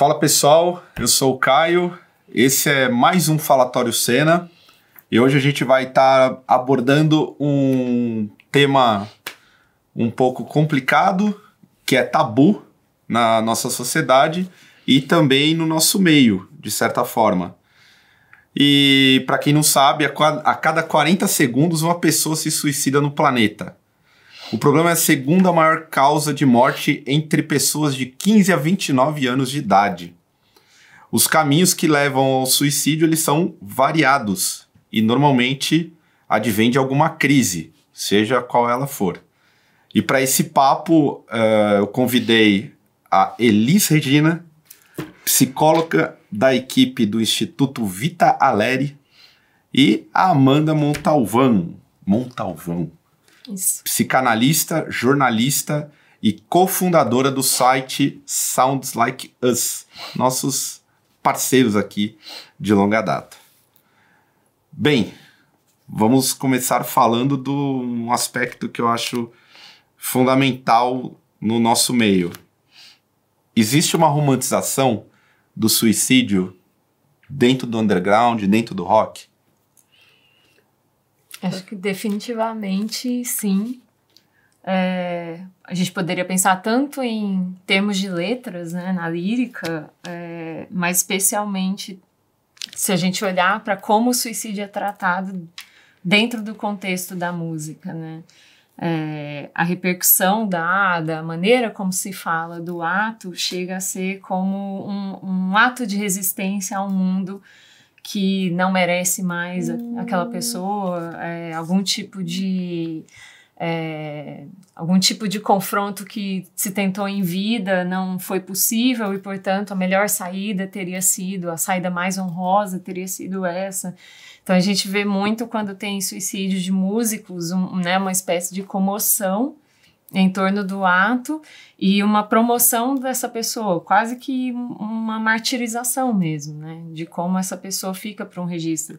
Fala pessoal, eu sou o Caio, esse é mais um Falatório Cena e hoje a gente vai estar tá abordando um tema um pouco complicado, que é tabu na nossa sociedade e também no nosso meio, de certa forma. E para quem não sabe, a cada 40 segundos uma pessoa se suicida no planeta. O problema é a segunda maior causa de morte entre pessoas de 15 a 29 anos de idade. Os caminhos que levam ao suicídio eles são variados e normalmente advém de alguma crise, seja qual ela for. E para esse papo, uh, eu convidei a Elis Regina, psicóloga da equipe do Instituto Vita Aleri, e a Amanda Montalvão. Montalvão. Isso. psicanalista, jornalista e cofundadora do site Sounds Like Us, nossos parceiros aqui de longa data. Bem, vamos começar falando de um aspecto que eu acho fundamental no nosso meio. Existe uma romantização do suicídio dentro do underground, dentro do rock? Acho que definitivamente sim. É, a gente poderia pensar tanto em termos de letras, né, na lírica, é, mas especialmente se a gente olhar para como o suicídio é tratado dentro do contexto da música, né? É, a repercussão dada, a maneira como se fala do ato chega a ser como um, um ato de resistência ao mundo que não merece mais hum. aquela pessoa, é, algum tipo de é, algum tipo de confronto que se tentou em vida não foi possível e portanto a melhor saída teria sido a saída mais honrosa teria sido essa então a gente vê muito quando tem suicídio de músicos um, né, uma espécie de comoção em torno do ato e uma promoção dessa pessoa, quase que uma martirização mesmo, né? De como essa pessoa fica para um registro.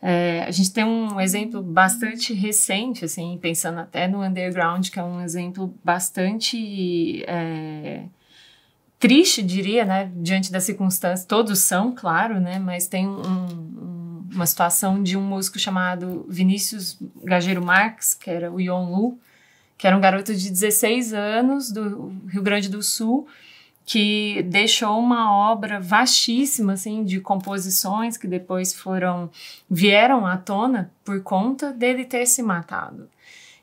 É, a gente tem um exemplo bastante recente, assim, pensando até no underground, que é um exemplo bastante é, triste, diria, né? Diante das circunstâncias, todos são, claro, né? Mas tem um, um, uma situação de um músico chamado Vinícius Gageiro Marques, que era o Yon Lu, que era um garoto de 16 anos do Rio Grande do Sul, que deixou uma obra vastíssima assim de composições que depois foram vieram à tona por conta dele ter se matado.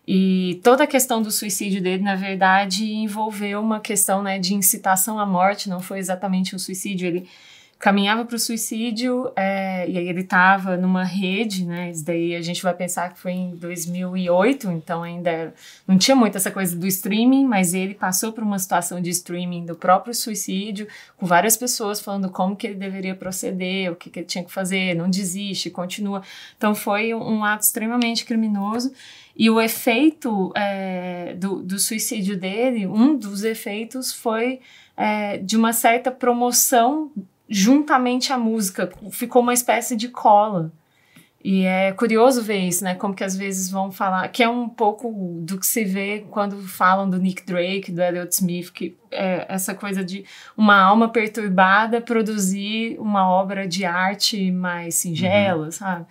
E toda a questão do suicídio dele, na verdade, envolveu uma questão né, de incitação à morte, não foi exatamente um suicídio. Ele caminhava para o suicídio é, e aí ele estava numa rede, né? Isso daí a gente vai pensar que foi em 2008, então ainda não tinha muito essa coisa do streaming, mas ele passou por uma situação de streaming do próprio suicídio, com várias pessoas falando como que ele deveria proceder, o que, que ele tinha que fazer, não desiste, continua. Então foi um ato extremamente criminoso. E o efeito é, do, do suicídio dele, um dos efeitos foi é, de uma certa promoção juntamente à música, ficou uma espécie de cola. E é curioso ver isso, né? Como que às vezes vão falar, que é um pouco do que se vê quando falam do Nick Drake, do Elliott Smith, que é essa coisa de uma alma perturbada produzir uma obra de arte mais singela, uhum. sabe?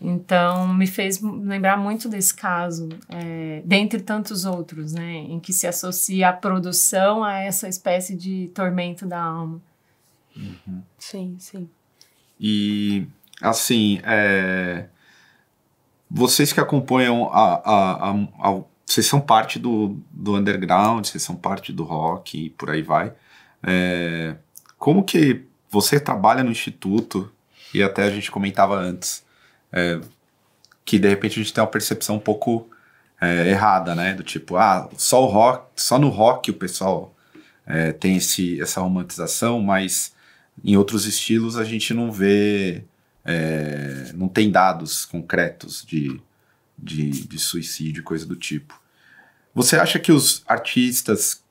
Então, me fez lembrar muito desse caso, é, dentre tantos outros, né? Em que se associa a produção a essa espécie de tormento da alma. Uhum. Sim, sim. E, assim, é, vocês que acompanham a, a, a, a, Vocês são parte do, do underground, vocês são parte do rock e por aí vai. É, como que você trabalha no instituto, e até a gente comentava antes, é, que de repente a gente tem uma percepção um pouco é, errada, né? Do tipo, ah, só o rock, só no rock o pessoal é, tem esse, essa romantização, mas em outros estilos a gente não vê, é, não tem dados concretos de, de, de suicídio, coisa do tipo. Você acha que os artistas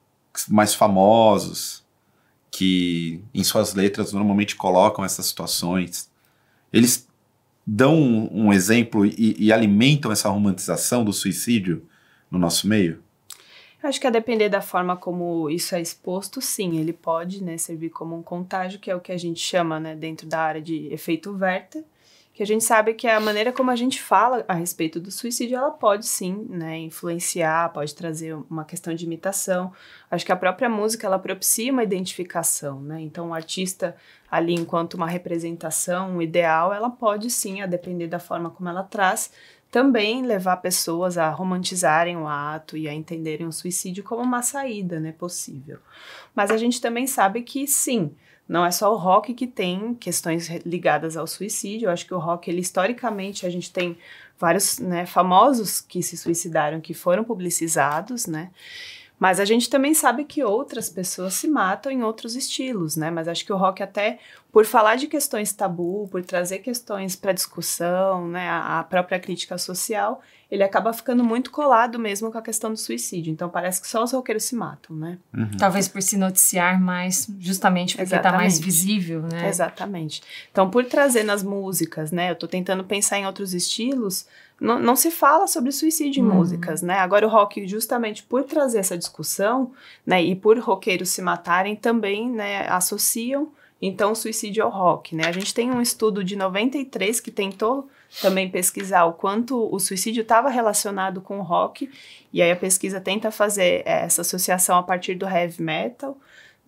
mais famosos, que em suas letras normalmente colocam essas situações, eles dão um, um exemplo e, e, alimentam essa romantização do suicídio no nosso meio? Acho que a depender da forma como isso é exposto, sim, ele pode né, servir como um contágio, que é o que a gente chama né, dentro da área de efeito Werther, que a gente sabe que a maneira como a gente fala a respeito do suicídio, ela pode sim né, influenciar, pode trazer uma questão de imitação. Acho que a própria música, ela propicia uma identificação, né? Então, o artista ali, enquanto uma representação, um ideal, ela pode sim, a depender da forma como ela traz, também levar pessoas a romantizarem o ato e a entenderem o suicídio como uma saída né, possível. Mas a gente também sabe que sim, não é só o rock que tem questões ligadas ao suicídio. Eu acho que o rock, ele historicamente, a gente tem vários né, famosos que se suicidaram, que foram publicizados, né? Mas a gente também sabe que outras pessoas se matam em outros estilos, né? Mas acho que o rock até por falar de questões tabu, por trazer questões para discussão, né, a, a própria crítica social, ele acaba ficando muito colado mesmo com a questão do suicídio. Então parece que só os roqueiros se matam, né? Uhum. Talvez por se noticiar mais, justamente porque está mais visível, né? Exatamente. Então por trazer nas músicas, né? Eu estou tentando pensar em outros estilos não, não se fala sobre suicídio em uhum. músicas, né? Agora o rock, justamente por trazer essa discussão, né, e por roqueiros se matarem, também, né, associam então o suicídio ao rock, né? A gente tem um estudo de 93 que tentou também pesquisar o quanto o suicídio estava relacionado com o rock, e aí a pesquisa tenta fazer essa associação a partir do heavy metal,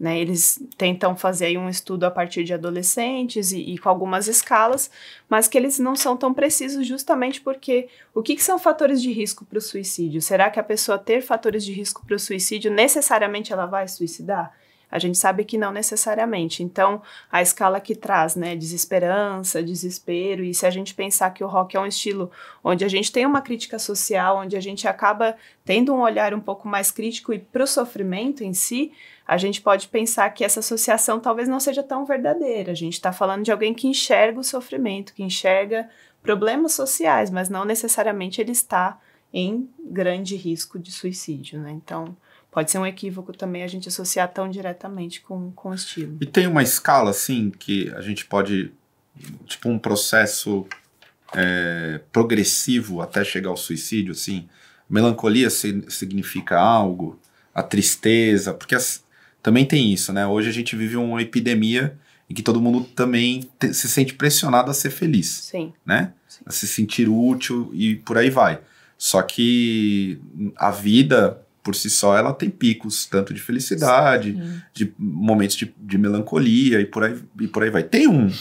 né, eles tentam fazer um estudo a partir de adolescentes e, e, com algumas escalas, mas que eles não são tão precisos justamente porque o que, que são fatores de risco para o suicídio? Será que a pessoa ter fatores de risco para o suicídio necessariamente ela vai suicidar? A gente sabe que não necessariamente. Então, a escala que traz, né, desesperança, desespero, e se a gente pensar que o rock é um estilo onde a gente tem uma crítica social, onde a gente acaba tendo um olhar um pouco mais crítico e para o sofrimento em si, a gente pode pensar que essa associação talvez não seja tão verdadeira. A gente está falando de alguém que enxerga o sofrimento, que enxerga problemas sociais, mas não necessariamente ele está em grande risco de suicídio, né? Então, pode ser um equívoco também a gente associar tão diretamente com, com o estilo. E tem uma escala, assim, que a gente pode, tipo um processo é, progressivo até chegar ao suicídio, assim, melancolia significa algo, a tristeza, porque as, também tem isso, né? Hoje a gente vive uma epidemia em que todo mundo também te, se sente pressionado a ser feliz. Sim. Né? Sim. A se sentir útil e por aí vai. Só que a vida, por si só, ela tem picos, tanto de felicidade, Sim. de momentos de, de melancolia e por, aí, e por aí vai. Tem um.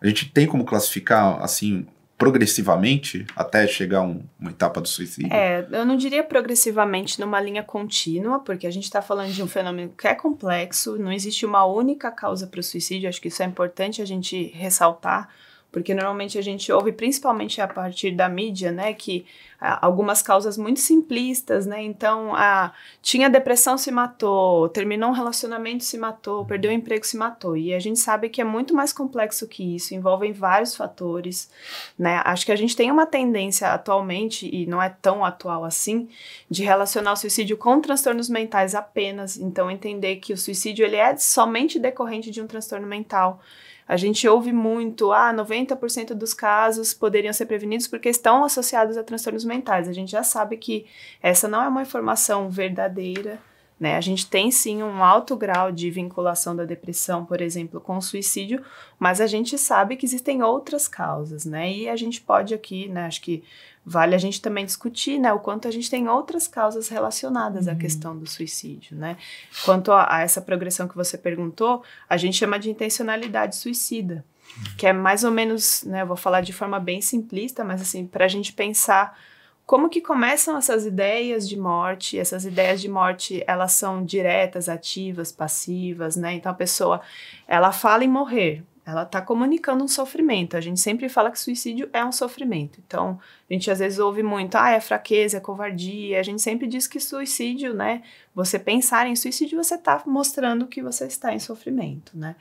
A gente tem como classificar, assim, progressivamente até chegar a um, uma etapa do suicídio? É, eu não diria progressivamente numa linha contínua, porque a gente está falando de um fenômeno que é complexo, não existe uma única causa para o suicídio, acho que isso é importante a gente ressaltar porque normalmente a gente ouve, principalmente a partir da mídia, né, que ah, algumas causas muito simplistas, né, então, ah, tinha depressão, se matou, terminou um relacionamento, se matou, perdeu o emprego, se matou, e a gente sabe que é muito mais complexo que isso, envolvem vários fatores, né, acho que a gente tem uma tendência atualmente, e não é tão atual assim, de relacionar o suicídio com transtornos mentais apenas, então entender que o suicídio, ele é somente decorrente de um transtorno mental, a gente ouve muito, ah, 90% dos casos poderiam ser prevenidos porque estão associados a transtornos mentais. A gente já sabe que essa não é uma informação verdadeira, né? A gente tem sim um alto grau de vinculação da depressão, por exemplo, com o suicídio, mas a gente sabe que existem outras causas, né? E a gente pode aqui, né, acho que vale a gente também discutir, né, o quanto a gente tem outras causas relacionadas uhum. à questão do suicídio, né? Quanto a, a, essa progressão que você perguntou, a gente chama de intencionalidade suicida, uhum. que é mais ou menos, né, eu vou falar de forma bem simplista, mas assim, para a gente pensar como que começam essas ideias de morte? Essas ideias de morte, elas são diretas, ativas, passivas, né? Então a pessoa, ela fala em morrer, ela está comunicando um sofrimento. A gente sempre fala que suicídio é um sofrimento. Então, a gente às vezes ouve muito, ah, é fraqueza, é covardia. A gente sempre diz que suicídio, né? Você pensar em suicídio, você está mostrando que você está em sofrimento, né?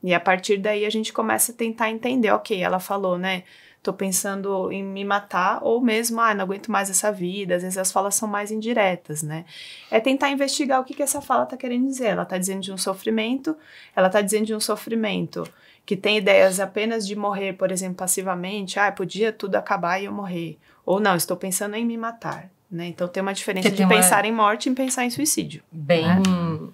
E a partir daí a gente começa a tentar entender, ok, ela falou, né? Tô pensando em me matar, ou mesmo, ah, não aguento mais essa vida. Às vezes as falas são mais indiretas, né? É tentar investigar o que, que essa fala tá querendo dizer. Ela tá dizendo de um sofrimento, ela tá dizendo de um sofrimento que tem ideias apenas de morrer, por exemplo, passivamente, ah, podia tudo acabar e eu morrer. Ou não, estou pensando em me matar. Né? Então tem uma diferença de pensar uma... em morte e pensar em suicídio. Bem, né?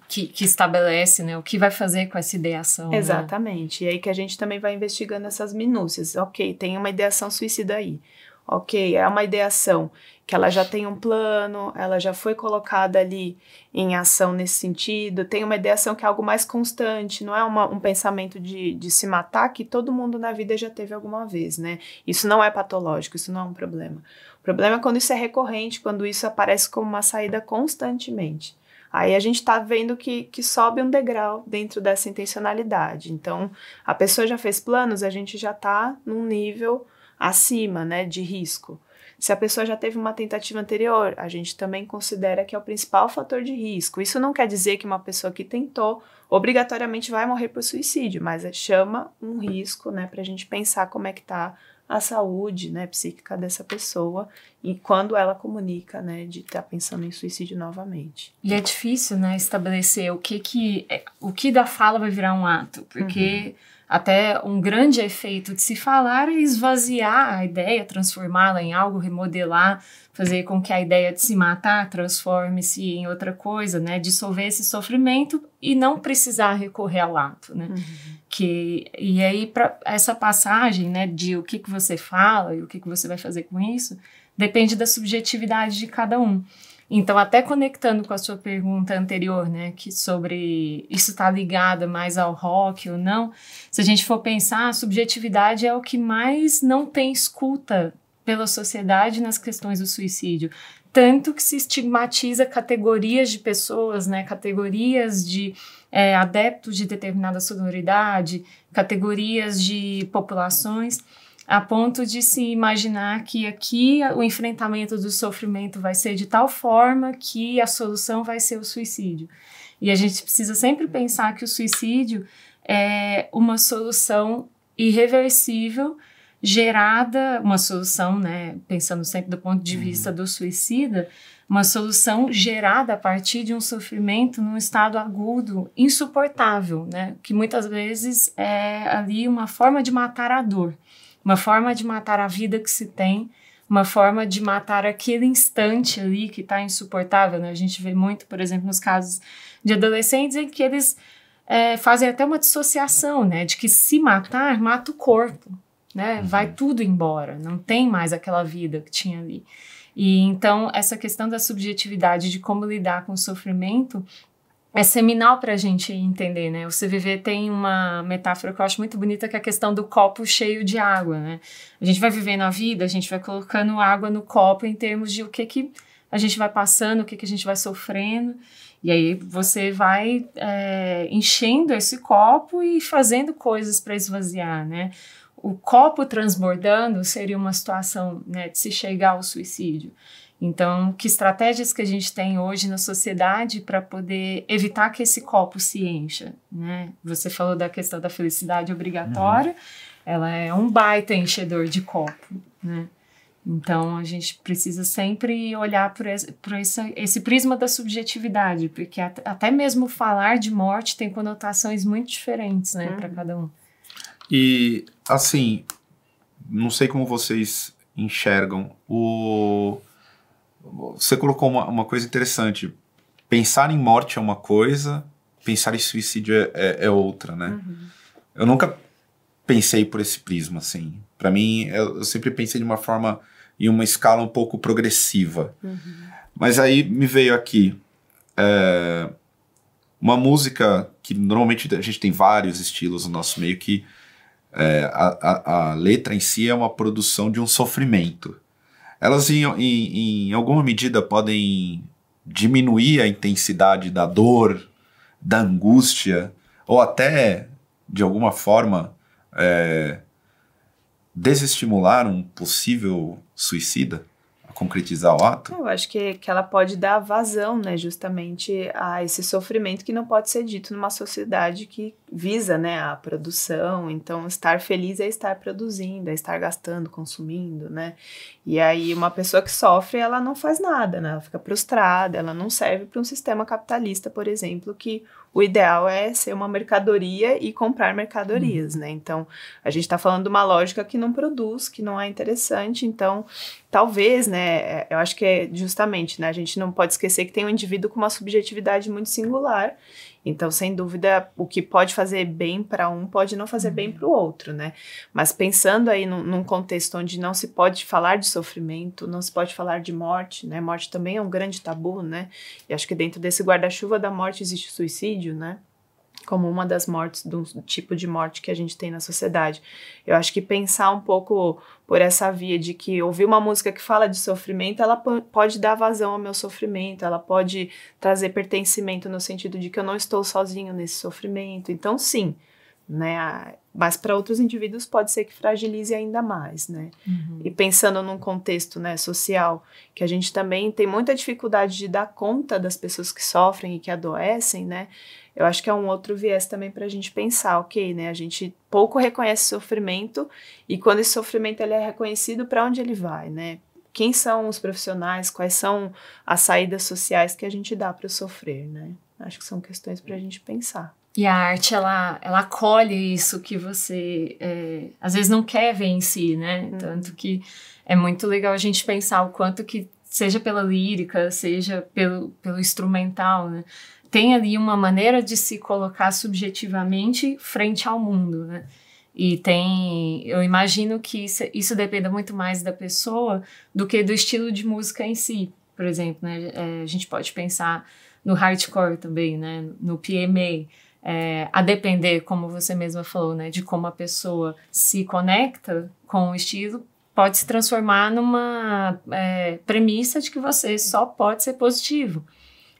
que, que estabelece né, o que vai fazer com essa ideação. Né? Exatamente. Né? E aí que a gente também vai investigando essas minúcias. Ok, tem uma ideação suicida aí. Ok, é uma ideação que ela já tem um plano, ela já foi colocada ali em ação nesse sentido, tem uma ideação que é algo mais constante, não é uma, um pensamento de, de se matar que todo mundo na vida já teve alguma vez, né? Isso não é patológico, isso não é um problema. O problema é quando isso é recorrente, quando isso aparece como uma saída constantemente. Aí a gente está vendo que, que sobe um degrau dentro dessa intencionalidade. Então, a pessoa já fez planos, a gente já está num nível acima, né, de risco. Se a pessoa já teve uma tentativa anterior, a gente também considera que é o principal fator de risco. Isso não quer dizer que uma pessoa que tentou obrigatoriamente vai morrer por suicídio, mas é, chama um risco, né, para a gente pensar como é que está a saúde, né, psíquica dessa pessoa e quando ela comunica, né, de estar tá pensando em suicídio novamente. E é difícil, né, estabelecer o que que é, o que da fala vai virar um ato, porque uhum até um grande efeito de se falar é esvaziar a ideia, transformá-la em algo, remodelar, fazer com que a ideia de se matar transforme-se em outra coisa, né? Dissolver esse sofrimento e não precisar recorrer ao ato, né? Uhum. Que, e aí, para essa passagem, né, de o que, que você fala e o que, que você vai fazer com isso, depende da subjetividade de cada um. Então, até conectando com a sua pergunta anterior, né, que sobre isso está ligado mais ao rock ou não, se a gente for pensar, a subjetividade é o que mais não tem escuta pela sociedade nas questões do suicídio. Tanto que se estigmatiza categorias de pessoas, né, categorias de é, adeptos de determinada sonoridade, categorias de populações a ponto de se imaginar que aqui o enfrentamento do sofrimento vai ser de tal forma que a solução vai ser o suicídio. E a gente precisa sempre pensar que o suicídio é uma solução irreversível gerada, uma solução, né, pensando sempre do ponto de uhum. vista do suicida, uma solução gerada a partir de um sofrimento num estado agudo, insuportável, né, que muitas vezes é ali uma forma de matar a dor uma forma de matar a vida que se tem, uma forma de matar aquele instante ali que está insuportável. Né? A gente vê muito, por exemplo, nos casos de adolescentes em que eles é, fazem até uma dissociação, né? De que se matar, mata o corpo, né? Uhum. Vai tudo embora, não tem mais aquela vida que tinha ali. E então essa questão da subjetividade de como lidar com o sofrimento é seminal para a gente entender, né? O CVV tem uma metáfora que eu acho muito bonita, que é a questão do copo cheio de água, né? A gente vai vivendo a vida, a gente vai colocando água no copo em termos de o que que a gente vai passando, o que que a gente vai sofrendo, e aí você vai é, enchendo esse copo e fazendo coisas para esvaziar, né? O copo transbordando seria uma situação né, de se chegar ao suicídio. Então, que estratégias que a gente tem hoje na sociedade para poder evitar que esse copo se encha, né? Você falou da questão da felicidade obrigatória, uhum. ela é um baita enchedor de copo, né? Então, a gente precisa sempre olhar por esse, por esse, esse prisma da subjetividade, porque até mesmo falar de morte tem conotações muito diferentes, né, uhum. para cada um. E, assim, não sei como vocês enxergam o você colocou uma, uma coisa interessante. Pensar em morte é uma coisa, pensar em suicídio é, é, é outra, né? Uhum. Eu nunca pensei por esse prisma, assim. Para mim, eu, eu, sempre pensei de uma forma, em uma escala um pouco progressiva. Uhum. Mas aí me veio aqui é, uma música que normalmente a gente tem vários estilos no nosso meio que é, a, a, a letra em si é uma produção de um sofrimento elas em, em, em alguma medida podem diminuir a intensidade da dor, da angústia, ou até, de alguma forma, é, desestimular um possível suicida? Concretizar o ato? Eu acho que, que ela pode dar vazão, né, justamente a esse sofrimento que não pode ser dito numa sociedade que visa, né, a produção. Então, estar feliz é estar produzindo, é estar gastando, consumindo, né? E aí, uma pessoa que sofre, ela não faz nada, né? Ela fica prostrada, ela não serve para um sistema capitalista, por exemplo, que o ideal é ser uma mercadoria e comprar mercadorias, uhum. né? Então, a gente está falando de uma lógica que não produz, que não é interessante. Então, talvez, né? É, eu acho que é justamente, né? A gente não pode esquecer que tem um indivíduo com uma subjetividade muito singular então, sem dúvida, o que pode fazer bem para um pode não fazer bem uhum. para o outro, né? Mas pensando aí num, num, contexto onde não se pode falar de sofrimento, não se pode falar de morte, né? Morte também é um grande tabu, né? E acho que dentro desse guarda-chuva da morte existe o suicídio, né? como uma das mortes, do tipo de morte que a gente tem na sociedade. Eu acho que pensar um pouco por essa via de que ouvir uma música que fala de sofrimento, ela pode dar vazão ao meu sofrimento, ela pode trazer pertencimento no sentido de que eu não estou sozinho nesse sofrimento. Então, sim, né? Mas para outros indivíduos pode ser que fragilize ainda mais, né? Uhum. E pensando num contexto, né, social, que a gente também tem muita dificuldade de dar conta das pessoas que sofrem e que adoecem, né? Eu acho que é um outro viés também para a gente pensar, ok, né? A gente pouco reconhece sofrimento e quando esse sofrimento ele é reconhecido, para onde ele vai, né? Quem são os profissionais? Quais são as saídas sociais que a gente dá para sofrer, né? Acho que são questões para a gente pensar. E a arte, ela, ela acolhe isso que você é, às vezes não quer ver em si, né? Uhum. Tanto que é muito legal a gente pensar o quanto que, seja pela lírica, seja pelo, pelo instrumental, né? tem ali uma maneira de se colocar subjetivamente frente ao mundo, né? E tem, eu imagino que isso, isso dependa muito mais da pessoa do que do estilo de música em si. Por exemplo, né? É, a gente pode pensar no hardcore também, né? No PMA. É, a depender, como você mesma falou, né, de como a pessoa se conecta com o estilo, pode se transformar numa é, premissa de que você só pode ser positivo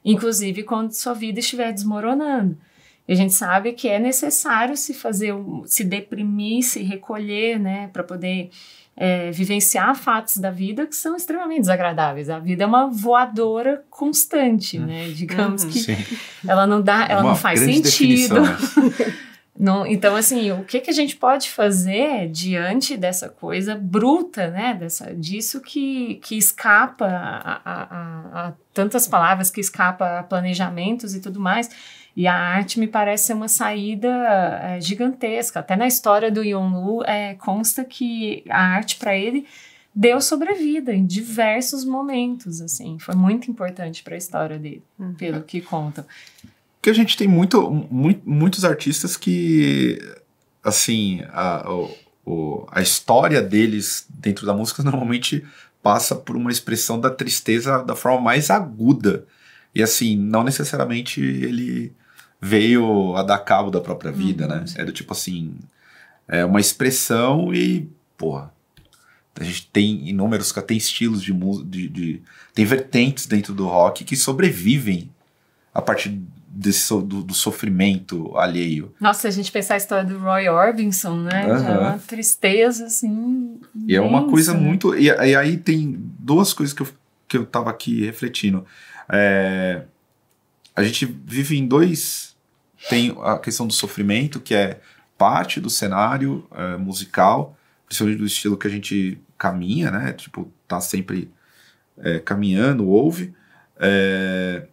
inclusive quando sua vida estiver desmoronando. E a gente sabe que é necessário se fazer, se deprimir, se recolher, né, para poder é, vivenciar fatos da vida que são extremamente desagradáveis. A vida é uma voadora constante, né? Digamos uhum. que Sim. ela não dá, ela uma não faz sentido. Não, então, assim, o que, que a gente pode fazer diante dessa coisa bruta, né? Dessa, disso que, que escapa a, a, a, a tantas palavras, que escapa a planejamentos e tudo mais. E a arte me parece ser uma saída é, gigantesca. Até na história do Yonlu é, consta que a arte para ele deu sobrevida em diversos momentos, assim. Foi muito importante para a história dele, uhum. pelo que contam. Porque a gente tem muito, muito muitos artistas que, assim, a, o, a história deles dentro da música normalmente passa por uma expressão da tristeza da forma mais aguda. E assim, não necessariamente ele veio a dar cabo da própria vida, né? uhum. né? É do tipo assim, é uma expressão e, porra, a gente tem inúmeros, tem estilos de música, de, de, tem vertentes dentro do rock que sobrevivem a partir desse, do, do, sofrimento alheio. Nossa, se a gente pensar a história do Roy Orbison, né? Uhum. Já é uma tristeza, assim. E é uma coisa né? muito. E, e, aí tem duas coisas que eu, que eu tava aqui refletindo. É, a gente vive em dois. Tem a questão do sofrimento, que é parte do cenário é, musical, principalmente do estilo que a gente caminha, né? Tipo, tá sempre é, caminhando, ouve. É,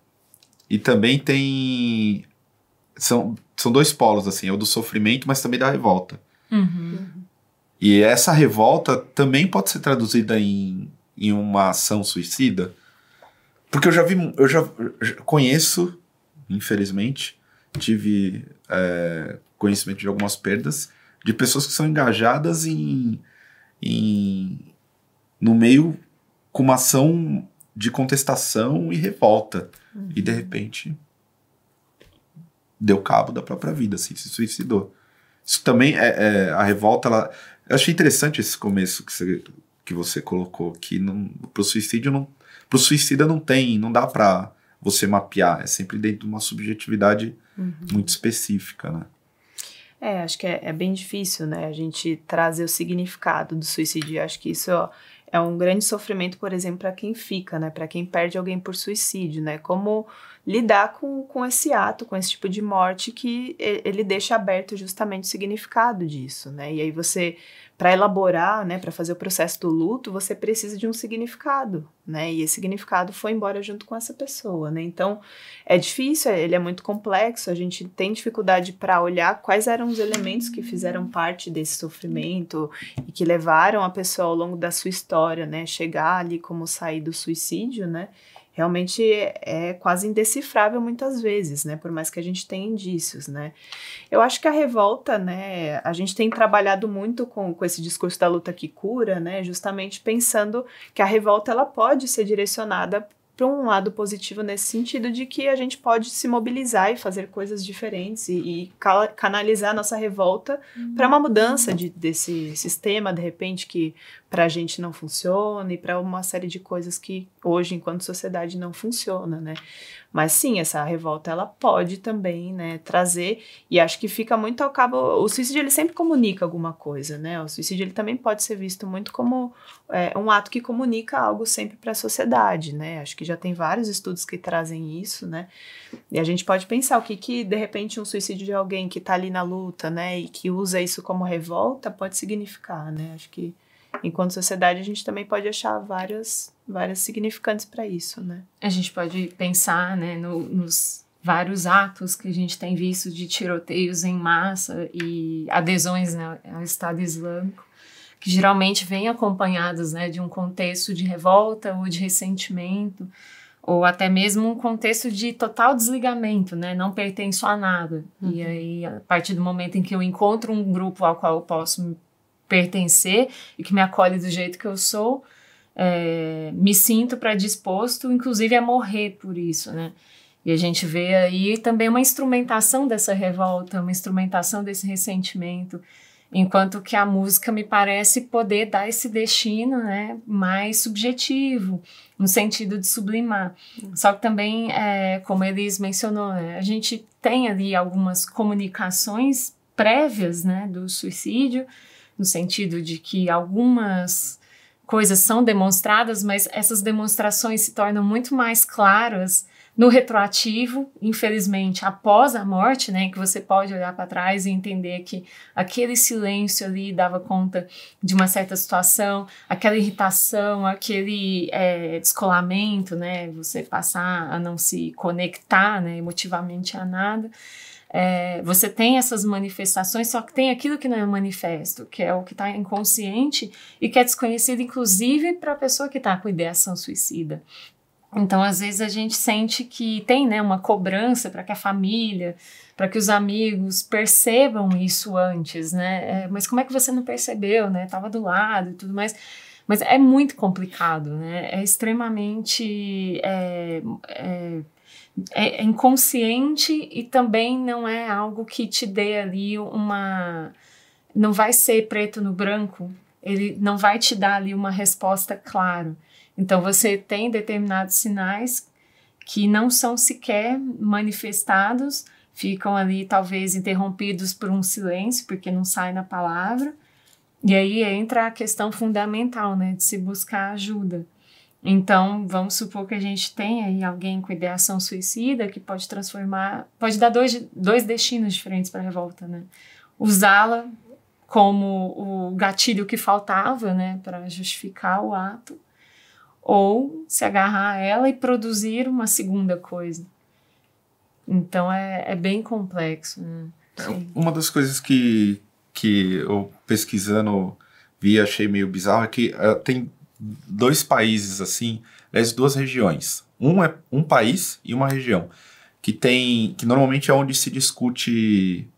e também tem. São, são dois polos, assim, é o do sofrimento, mas também da revolta. Uhum. E essa revolta também pode ser traduzida em, em uma ação suicida. Porque eu já vi, eu já, já conheço, infelizmente, tive é, conhecimento de algumas perdas de pessoas que são engajadas em, em no meio com uma ação de contestação e revolta. Uhum. E de repente deu cabo da própria vida, assim, se suicidou. Isso também é, é a revolta. Ela, eu achei interessante esse começo que você, que você colocou que não, pro suicídio não, pro suicida não tem, não dá para você mapear, é sempre dentro de uma subjetividade uhum. muito específica, né? É, acho que é, é, bem difícil, né, a gente trazer o significado do suicídio. Acho que isso é um grande sofrimento, por exemplo, para quem fica, né? Para quem perde alguém por suicídio, né? Como lidar com, com esse ato, com esse tipo de morte que ele deixa aberto justamente o significado disso, né? E aí você para elaborar, né, para fazer o processo do luto, você precisa de um significado, né? E esse significado foi embora junto com essa pessoa, né? Então, é difícil, é, ele é muito complexo, a gente tem dificuldade para olhar quais eram os elementos que fizeram parte desse sofrimento e que levaram a pessoa ao longo da sua história, né, chegar ali como sair do suicídio, né? Realmente é quase indecifrável muitas vezes, né? Por mais que a gente tenha indícios, né? Eu acho que a revolta, né? A gente tem trabalhado muito com, com esse discurso da luta que cura, né? Justamente pensando que a revolta ela pode ser direcionada para um lado positivo nesse sentido de que a gente pode se mobilizar e fazer coisas diferentes e, e canalizar nossa revolta uhum. para uma mudança de, desse sistema, de repente, que para a gente não funciona e para uma série de coisas que hoje, enquanto sociedade, não funciona, né? Mas sim, essa revolta ela pode também, né, trazer e acho que fica muito ao cabo. O suicídio ele sempre comunica alguma coisa, né? O suicídio ele também pode ser visto muito como é, um ato que comunica algo sempre para a sociedade, né? Acho que já tem vários estudos que trazem isso, né? E a gente pode pensar o que que de repente um suicídio de alguém que está ali na luta, né, e que usa isso como revolta pode significar, né? Acho que enquanto sociedade a gente também pode achar várias várias significantes para isso, né? A gente pode pensar, né, no, nos vários atos que a gente tem visto de tiroteios em massa e adesões né, ao Estado Islâmico, que geralmente vêm acompanhados, né, de um contexto de revolta ou de ressentimento, ou até mesmo um contexto de total desligamento, né? Não pertenço a nada. Uhum. E aí, a partir do momento em que eu encontro um grupo ao qual eu posso pertencer e que me acolhe do jeito que eu sou, é, me sinto predisposto, inclusive, a morrer por isso, né? E a gente vê aí também uma instrumentação dessa revolta, uma instrumentação desse ressentimento, enquanto que a música me parece poder dar esse destino, né, mais subjetivo, no sentido de sublimar. Só que também, é, como Elis mencionou, né, a gente tem ali algumas comunicações prévias, né, do suicídio, no sentido de que algumas coisas são demonstradas, mas essas demonstrações se tornam muito mais claras no retroativo, infelizmente, após a morte, né, que você pode olhar para trás e entender que aquele silêncio ali dava conta de uma certa situação, aquela irritação, aquele é, descolamento, né, você passar a não se conectar, né, emotivamente a nada. É, você tem essas manifestações, só que tem aquilo que não é manifesto, que é o que está inconsciente e que é desconhecido, inclusive, para a pessoa que está com ideação suicida. Então, às vezes, a gente sente que tem né, uma cobrança para que a família, para que os amigos percebam isso antes, né? É, mas como é que você não percebeu, né? Tava do lado e tudo mais. Mas é muito complicado, né? É extremamente. É, é, é, é inconsciente e também não é algo que te dê ali uma. Não vai ser preto no branco, ele não vai te dar ali uma resposta clara. Então você tem determinados sinais que não são sequer manifestados, ficam ali talvez interrompidos por um silêncio, porque não sai na palavra. E aí entra a questão fundamental, né, de se buscar ajuda. Então, vamos supor que a gente tenha aí alguém com ideação suicida que pode transformar, pode dar dois, dois destinos diferentes para a revolta, né? Usá-la como o gatilho que faltava, né, para justificar o ato, ou se agarrar a ela e produzir uma segunda coisa. Então, é, é bem complexo, né? É, uma das coisas que, que eu pesquisando vi achei meio bizarro é que uh, tem dois países assim, aliás, duas regiões. Um é um país e uma região que tem que normalmente é onde se discute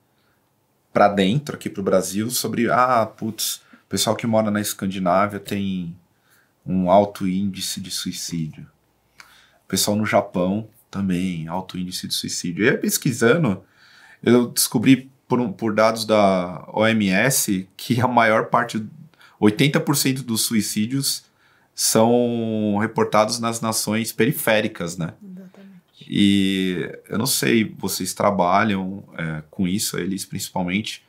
para dentro aqui para o Brasil sobre ah, putz, o pessoal que mora na Escandinávia tem um alto índice de suicídio. O pessoal no Japão também, alto índice de suicídio. E pesquisando, eu descobri por, por dados da OMS que a maior parte, 80% dos suicídios são reportados nas nações periféricas, né? Exatamente. E eu não sei, vocês trabalham é, com isso, eles principalmente.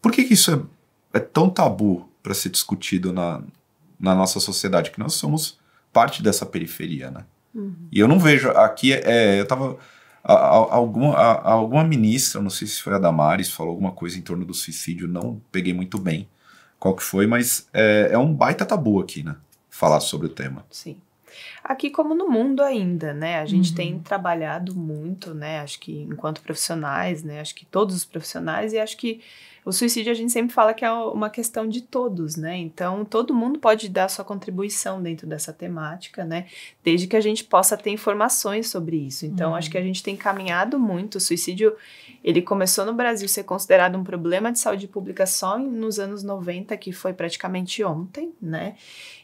Por que, que isso é, é tão tabu para ser discutido na, na nossa sociedade? Que nós somos parte dessa periferia, né? Uhum. E eu não vejo aqui, é, eu tava a, a, alguma, a, alguma ministra, não sei se foi a Damares, falou alguma coisa em torno do suicídio, não peguei muito bem qual que foi, mas é, é um baita tabu aqui, né? Falar sobre o tema. Sim. Aqui como no mundo ainda, né? A gente uhum. tem trabalhado muito, né? Acho que enquanto profissionais, né? Acho que todos os profissionais e acho que o suicídio a gente sempre fala que é uma questão de todos, né? Então, todo mundo pode dar sua contribuição dentro dessa temática, né? Desde que a gente possa ter informações sobre isso. Então, uhum. acho que a gente tem caminhado muito. O suicídio, ele começou no Brasil ser considerado um problema de saúde pública só nos anos 90, que foi praticamente ontem, né?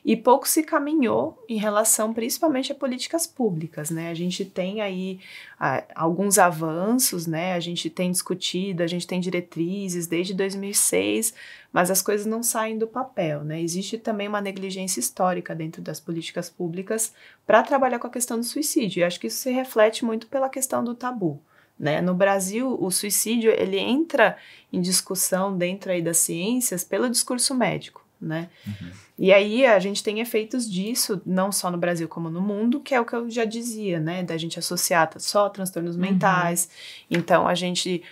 E pouco se caminhou em relação principalmente a políticas públicas, né? A gente tem aí ah, alguns avanços, né? A gente tem discutido, a gente tem diretrizes desde 2006, mas as coisas não saem do papel, né? Existe também uma negligência histórica dentro das políticas públicas para trabalhar com a questão do suicídio. E acho que isso se reflete muito pela questão do tabu. Né? No Brasil, o suicídio ele entra em discussão dentro aí das ciências pelo discurso médico né? Uhum. E aí a gente tem efeitos disso, não só no Brasil como no mundo, que é o que eu já dizia, né? Da gente associar só transtornos uhum. mentais. Então a gente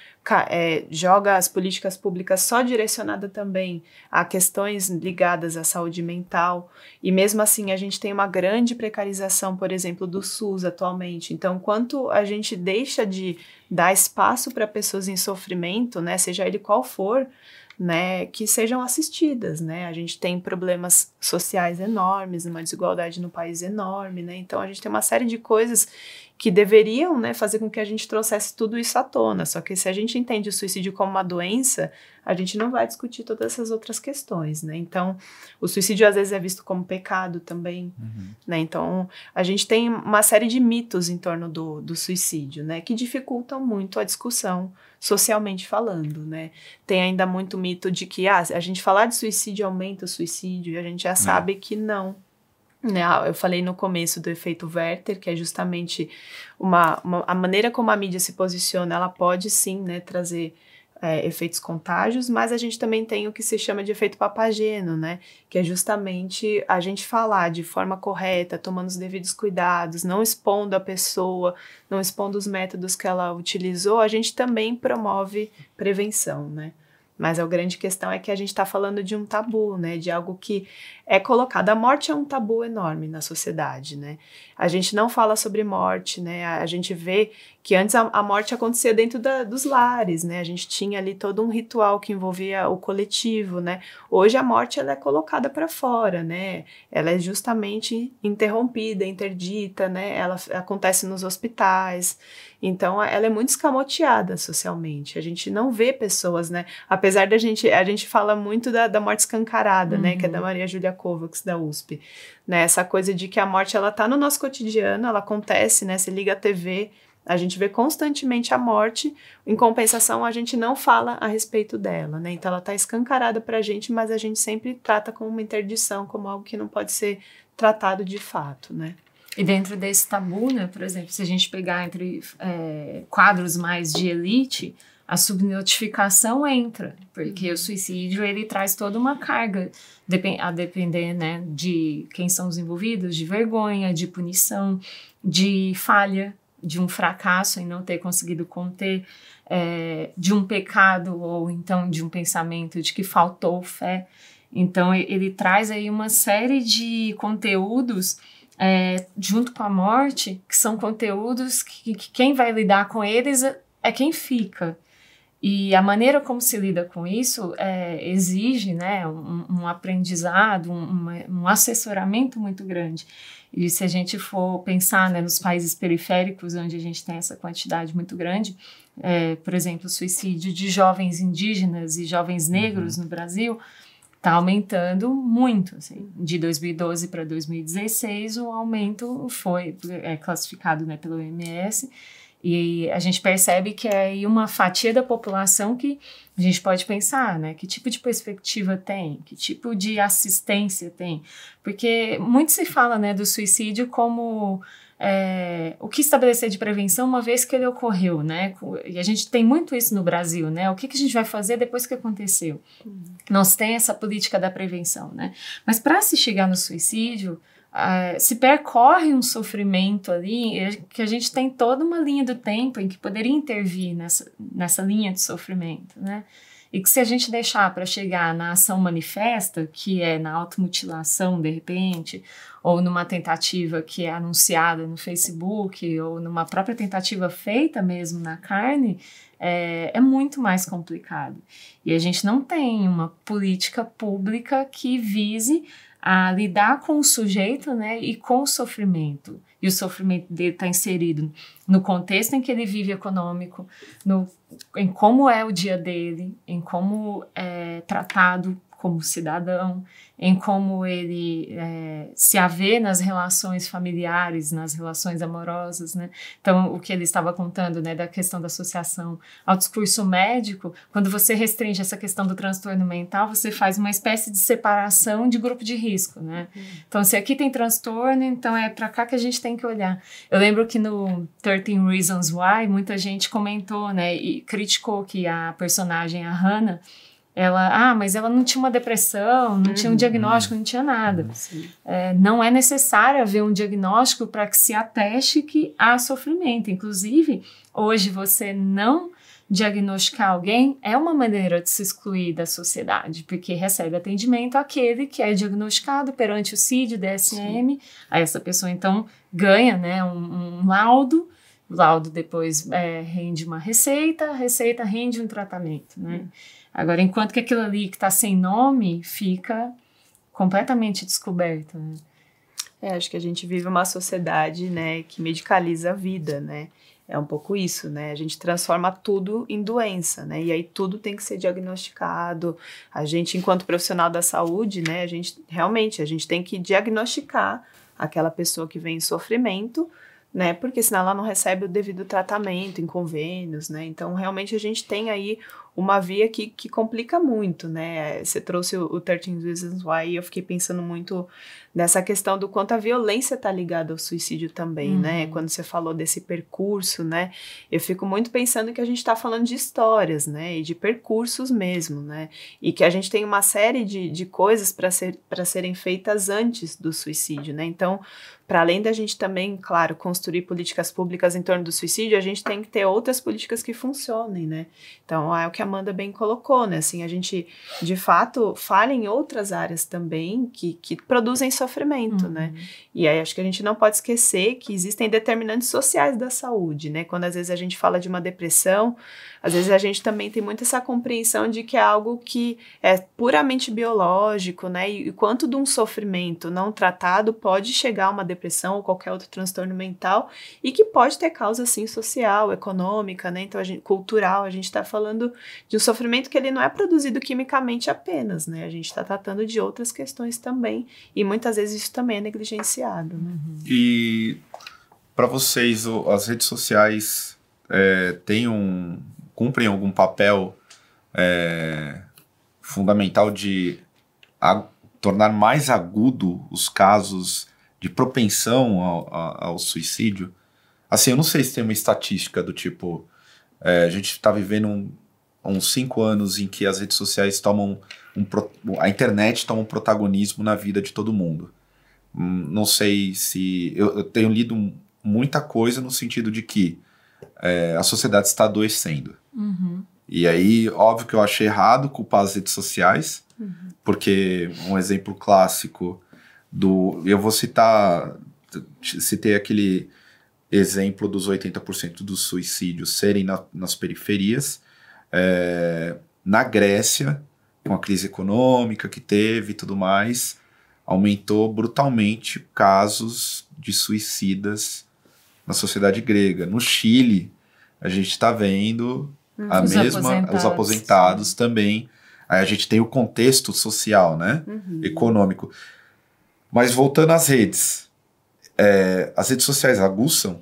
é, joga as políticas públicas só direcionada também a questões ligadas à saúde mental. E mesmo assim a gente tem uma grande precarização, por exemplo, do SUS atualmente. Então, quanto a gente deixa de dar espaço para pessoas em sofrimento, né? Seja ele qual for, né, que sejam assistidas, né? A gente tem problemas sociais enormes, uma desigualdade no país enorme, né? Então a gente tem uma série de coisas que deveriam, né, fazer com que a gente trouxesse tudo isso à tona. Só que se a gente entende o suicídio como uma doença, a gente não vai discutir todas essas outras questões, né? Então, o suicídio às vezes é visto como pecado também, uhum. né? Então, a gente tem uma série de mitos em torno do, do suicídio, né, que dificultam muito a discussão socialmente falando, né? Tem ainda muito mito de que ah, a gente falar de suicídio aumenta o suicídio e a gente já é. sabe que não. Né? Ah, eu falei no começo do efeito Werther, que é justamente uma, uma, a maneira como a mídia se posiciona, ela pode sim né, trazer é, efeitos contágios, mas a gente também tem o que se chama de efeito papageno, né? Que é justamente a gente falar de forma correta, tomando os devidos cuidados, não expondo a pessoa, não expondo os métodos que ela utilizou, a gente também promove prevenção, né? Mas a grande questão é que a gente está falando de um tabu, né? De algo que é colocado. A morte é um tabu enorme na sociedade, né? A gente não fala sobre morte, né? A gente vê que antes a, a morte acontecia dentro da, dos lares, né? A gente tinha ali todo um ritual que envolvia o coletivo, né? Hoje a morte ela é colocada para fora, né? Ela é justamente interrompida, interdita, né? Ela acontece nos hospitais. Então, ela é muito escamoteada socialmente. A gente não vê pessoas, né? Apesar da gente, a gente fala muito da, da morte escancarada, uhum. né? Que é da uhum. Maria Júlia Kovacs, da USP. Né? Essa coisa de que a morte, ela tá no nosso cotidiano, ela acontece, né? Você liga a TV, a gente vê constantemente a morte, em compensação, a gente não fala a respeito dela, né? Então, ela tá escancarada pra gente, mas a gente sempre trata como uma interdição, como algo que não pode ser tratado de fato, né? E dentro desse tabu, né, por exemplo, se a gente pegar entre é, quadros mais de elite, a subnotificação entra, porque o suicídio ele traz toda uma carga, a depender né, de quem são os envolvidos, de vergonha, de punição, de falha, de um fracasso em não ter conseguido conter, é, de um pecado ou então de um pensamento de que faltou fé. Então ele traz aí uma série de conteúdos é, junto com a morte, que são conteúdos que, que, quem vai lidar com eles é, é, quem fica. E a maneira como se lida com isso é, exige né, um, um aprendizado, um, um, assessoramento muito grande. E se a gente for pensar né, nos países periféricos, onde a gente tem essa quantidade muito grande, é, por exemplo, o suicídio de jovens indígenas e jovens negros uhum. no Brasil, está aumentando muito. Assim. De 2012 para 2016, o aumento foi é, classificado né, pelo OMS. E a gente percebe que é aí uma fatia da população que a gente pode pensar, né? Que tipo de perspectiva tem? Que tipo de assistência tem? Porque muito se fala, né, do suicídio como é, o que estabelecer de prevenção uma vez que ele ocorreu, né? E a gente tem muito isso no Brasil, né? O que, que a gente vai fazer depois que aconteceu? Uhum. Se tem essa política da prevenção, né? Mas para se chegar no suicídio, uh, se percorre um sofrimento ali, é que a gente tem toda uma linha do tempo em que poderia intervir nessa, nessa linha de sofrimento, né? E que se a gente deixar para chegar na ação manifesta, que é na automutilação de repente, ou numa tentativa que é anunciada no Facebook, ou numa própria tentativa feita mesmo na carne, é, é muito mais complicado. E a gente não tem uma política pública que vise a lidar com o sujeito né, e com o sofrimento. E o sofrimento dele está inserido no contexto em que ele vive econômico, no, em como é o dia dele, em como é tratado como cidadão, em como ele é, se haver nas relações familiares, nas relações amorosas, né? Então, o que ele estava contando, né, da questão da associação ao discurso médico, quando você restringe essa questão do transtorno mental, você faz uma espécie de separação de grupo de risco, né? Uhum. Então, se aqui tem transtorno, então é para cá que a gente tem que olhar. Eu lembro que no 13 Reasons Why, muita gente comentou, né, e criticou que a personagem, a Hannah, ela, ah, mas ela não tinha uma depressão, não uhum. tinha um uhum. diagnóstico, não tinha nada. É, não é necessário haver um diagnóstico para que se ateste que há sofrimento. Inclusive, hoje você não diagnosticar alguém é uma maneira de se excluir da sociedade, porque recebe atendimento aquele que é diagnosticado perante o CID, DSM, Sim. aí essa pessoa então ganha né, um, um laudo, o laudo depois é, rende uma receita, a receita rende um tratamento, né? Hum. Agora, enquanto que aquilo ali que está sem nome fica completamente descoberto. Né? É, acho que a gente vive uma sociedade, né, que medicaliza a vida, né? É um pouco isso, né? A gente transforma tudo em doença, né? E aí tudo tem que ser diagnosticado. A gente, enquanto profissional da saúde, né, a gente realmente a gente tem que diagnosticar aquela pessoa que vem em sofrimento né? Porque senão ela não recebe o devido tratamento em convênios, né? Então, realmente a gente tem aí uma via que, que complica muito, né? Você trouxe o, o 13 Reasons Why e eu fiquei pensando muito nessa questão do quanto a violência está ligada ao suicídio também, né? uhum. né? Quando você falou desse percurso, né? Eu fico muito pensando que a gente está falando de histórias, né? E de percursos mesmo, né? E que a gente tem uma série de, de coisas para ser, serem feitas antes do suicídio, né? Então, para além da gente também, claro, construir políticas públicas em torno do suicídio, a gente tem que ter outras políticas que funcionem, né? Então, é o que a Amanda bem colocou, né? Assim, a gente, de fato, fala em outras áreas também que, que produzem sofrimento, né? uhum. né? E aí acho que a gente não pode esquecer que existem determinantes sociais da saúde, né? Quando às vezes a gente fala de uma depressão, às vezes a gente também tem muito essa compreensão de que é algo que é puramente biológico, né? E, quanto de um sofrimento não tratado pode chegar a uma depressão ou qualquer outro transtorno mental e que pode ter causa, sim, social, econômica, né? Então, a gente, cultural, a gente está falando de um sofrimento que ele não é produzido quimicamente apenas, né? A gente está tratando de outras questões também e muitas vezes isso também é negligenciado. Né? Uhum. E para vocês, as redes sociais é, têm um, cumprem algum papel é, fundamental de tornar mais agudo os casos de propensão ao, ao, ao, suicídio? Assim, eu não sei se tem uma estatística do tipo, é, a gente está vivendo um, uns cinco anos em que as redes sociais tomam um, a internet toma um protagonismo na vida de todo mundo. Hum, não sei se eu, eu tenho lido muita coisa no sentido de que é, a sociedade está adoecendo. Uhum. E aí, óbvio que eu achei errado culpar as redes sociais, uhum. porque um exemplo clássico do. Eu vou citar. Citei aquele exemplo dos 80% dos suicídios serem na, nas periferias. É, na Grécia, com a crise econômica que teve e tudo mais, aumentou brutalmente casos de suicidas na sociedade grega. No Chile, a gente está vendo Hum. a os mesma, aposentados. os aposentados também. Aí a gente tem o contexto social, né? Uhum. Econômico. Mas voltando às redes, é, as redes sociais aguçam?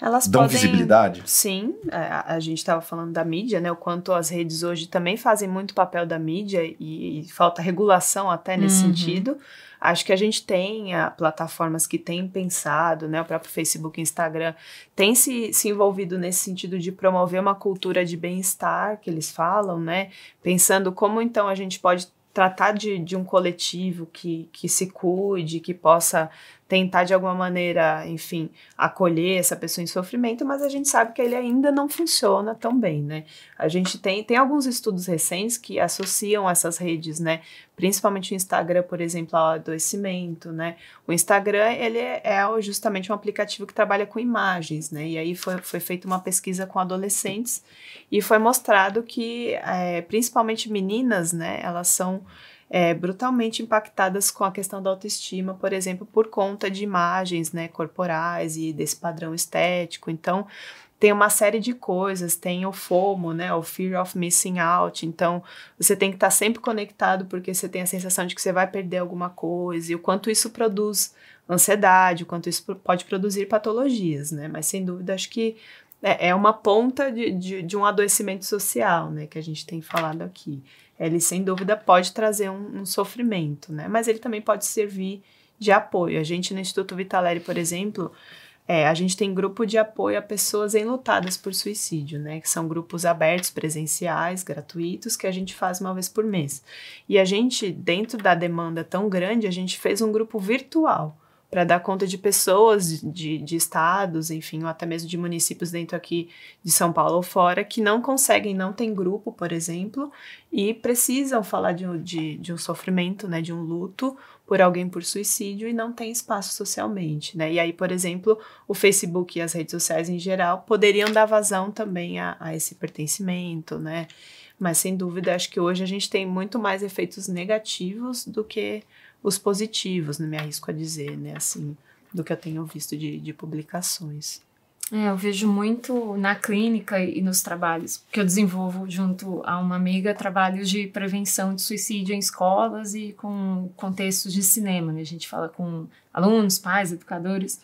Elas dão podem, visibilidade? Sim, a, é, a gente estava falando da mídia, né? O quanto as redes hoje também fazem muito papel da mídia e, e falta regulação até nesse uhum. sentido. Acho que a gente tem a, plataformas que têm pensado, né, o próprio Facebook e Instagram, tem se, se envolvido nesse sentido de promover uma cultura de bem-estar que eles falam, né, pensando como então a gente pode tratar de, de um coletivo que, que se cuide, que possa tentar de alguma maneira, enfim, acolher essa pessoa em sofrimento, mas a gente sabe que ele ainda não funciona tão bem, né? A gente tem, tem alguns estudos recentes que associam essas redes, né? Principalmente o Instagram, por exemplo, ao adoecimento, né? O Instagram, ele é, é justamente um aplicativo que trabalha com imagens, né? E aí foi, foi feita uma pesquisa com adolescentes e foi mostrado que, é, principalmente meninas, né? Elas são é, brutalmente impactadas com a questão da autoestima, por exemplo, por conta de imagens né, corporais e desse padrão estético. Então, tem uma série de coisas, tem o FOMO, né, o Fear of Missing Out, então você tem que estar sempre conectado porque você tem a sensação de que você vai perder alguma coisa e o quanto isso produz ansiedade, o quanto isso pode produzir patologias, né, mas sem dúvida acho que é, é uma ponta de, de, de um adoecimento social, né, que a gente tem falado aqui ele sem dúvida pode trazer um, um, sofrimento, né? Mas ele também pode servir de apoio. A gente no Instituto Vitaleri, por exemplo, é, a gente tem grupo de apoio a pessoas enlutadas por suicídio, né? Que são grupos abertos, presenciais, gratuitos, que a gente faz uma vez por mês. E a gente, dentro da demanda tão grande, a gente fez um grupo virtual para dar conta de pessoas de, de estados, enfim, ou até mesmo de municípios dentro aqui de São Paulo ou fora, que não conseguem, não tem grupo, por exemplo, e precisam falar de, de, de um sofrimento, né, de um luto por alguém por suicídio e não tem espaço socialmente, né? E aí, por exemplo, o Facebook e as redes sociais em geral poderiam dar vazão também a, a esse pertencimento, né? Mas sem dúvida, acho que hoje a gente tem muito mais efeitos negativos do que os positivos, não me arrisco a dizer, né, assim, do que eu tenho visto de, de publicações. É, eu vejo muito na clínica e nos trabalhos que eu desenvolvo junto a uma amiga trabalhos de prevenção de suicídio em escolas e com contextos de cinema. Né? A gente fala com alunos, pais, educadores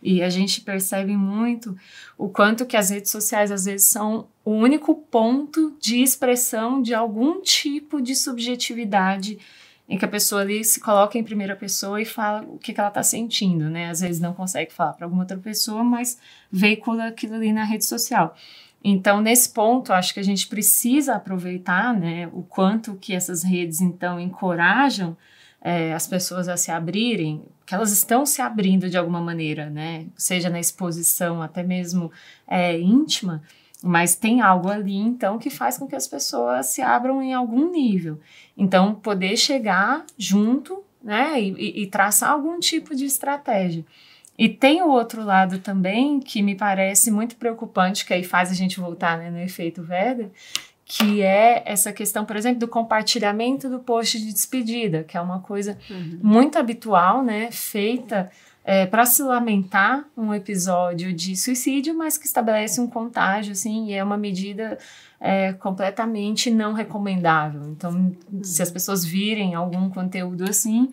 e a gente percebe muito o quanto que as redes sociais às vezes são o único ponto de expressão de algum tipo de subjetividade em que a pessoa ali se coloca em primeira pessoa e fala o que, que ela está sentindo, né? Às vezes não consegue falar para alguma outra pessoa, mas veicula aquilo ali na rede social. Então, nesse ponto, acho que a gente precisa aproveitar, né, o quanto que essas redes, então, encorajam é, as pessoas a se abrirem, que elas estão se abrindo de alguma maneira, né, seja na exposição até mesmo é, íntima, mas tem algo ali, então, que faz com que as pessoas se abram em algum nível. Então, poder chegar junto, né, e, e, traçar algum tipo de estratégia. E tem o outro lado também que me parece muito preocupante, que aí faz a gente voltar né, no efeito Weber, que é essa questão, por exemplo, do compartilhamento do post de despedida, que é uma coisa uhum. muito habitual, né, feita é, para se lamentar um episódio de suicídio, mas que estabelece um contágio, assim, e é uma medida é, completamente não recomendável. Então, se as pessoas virem algum conteúdo assim,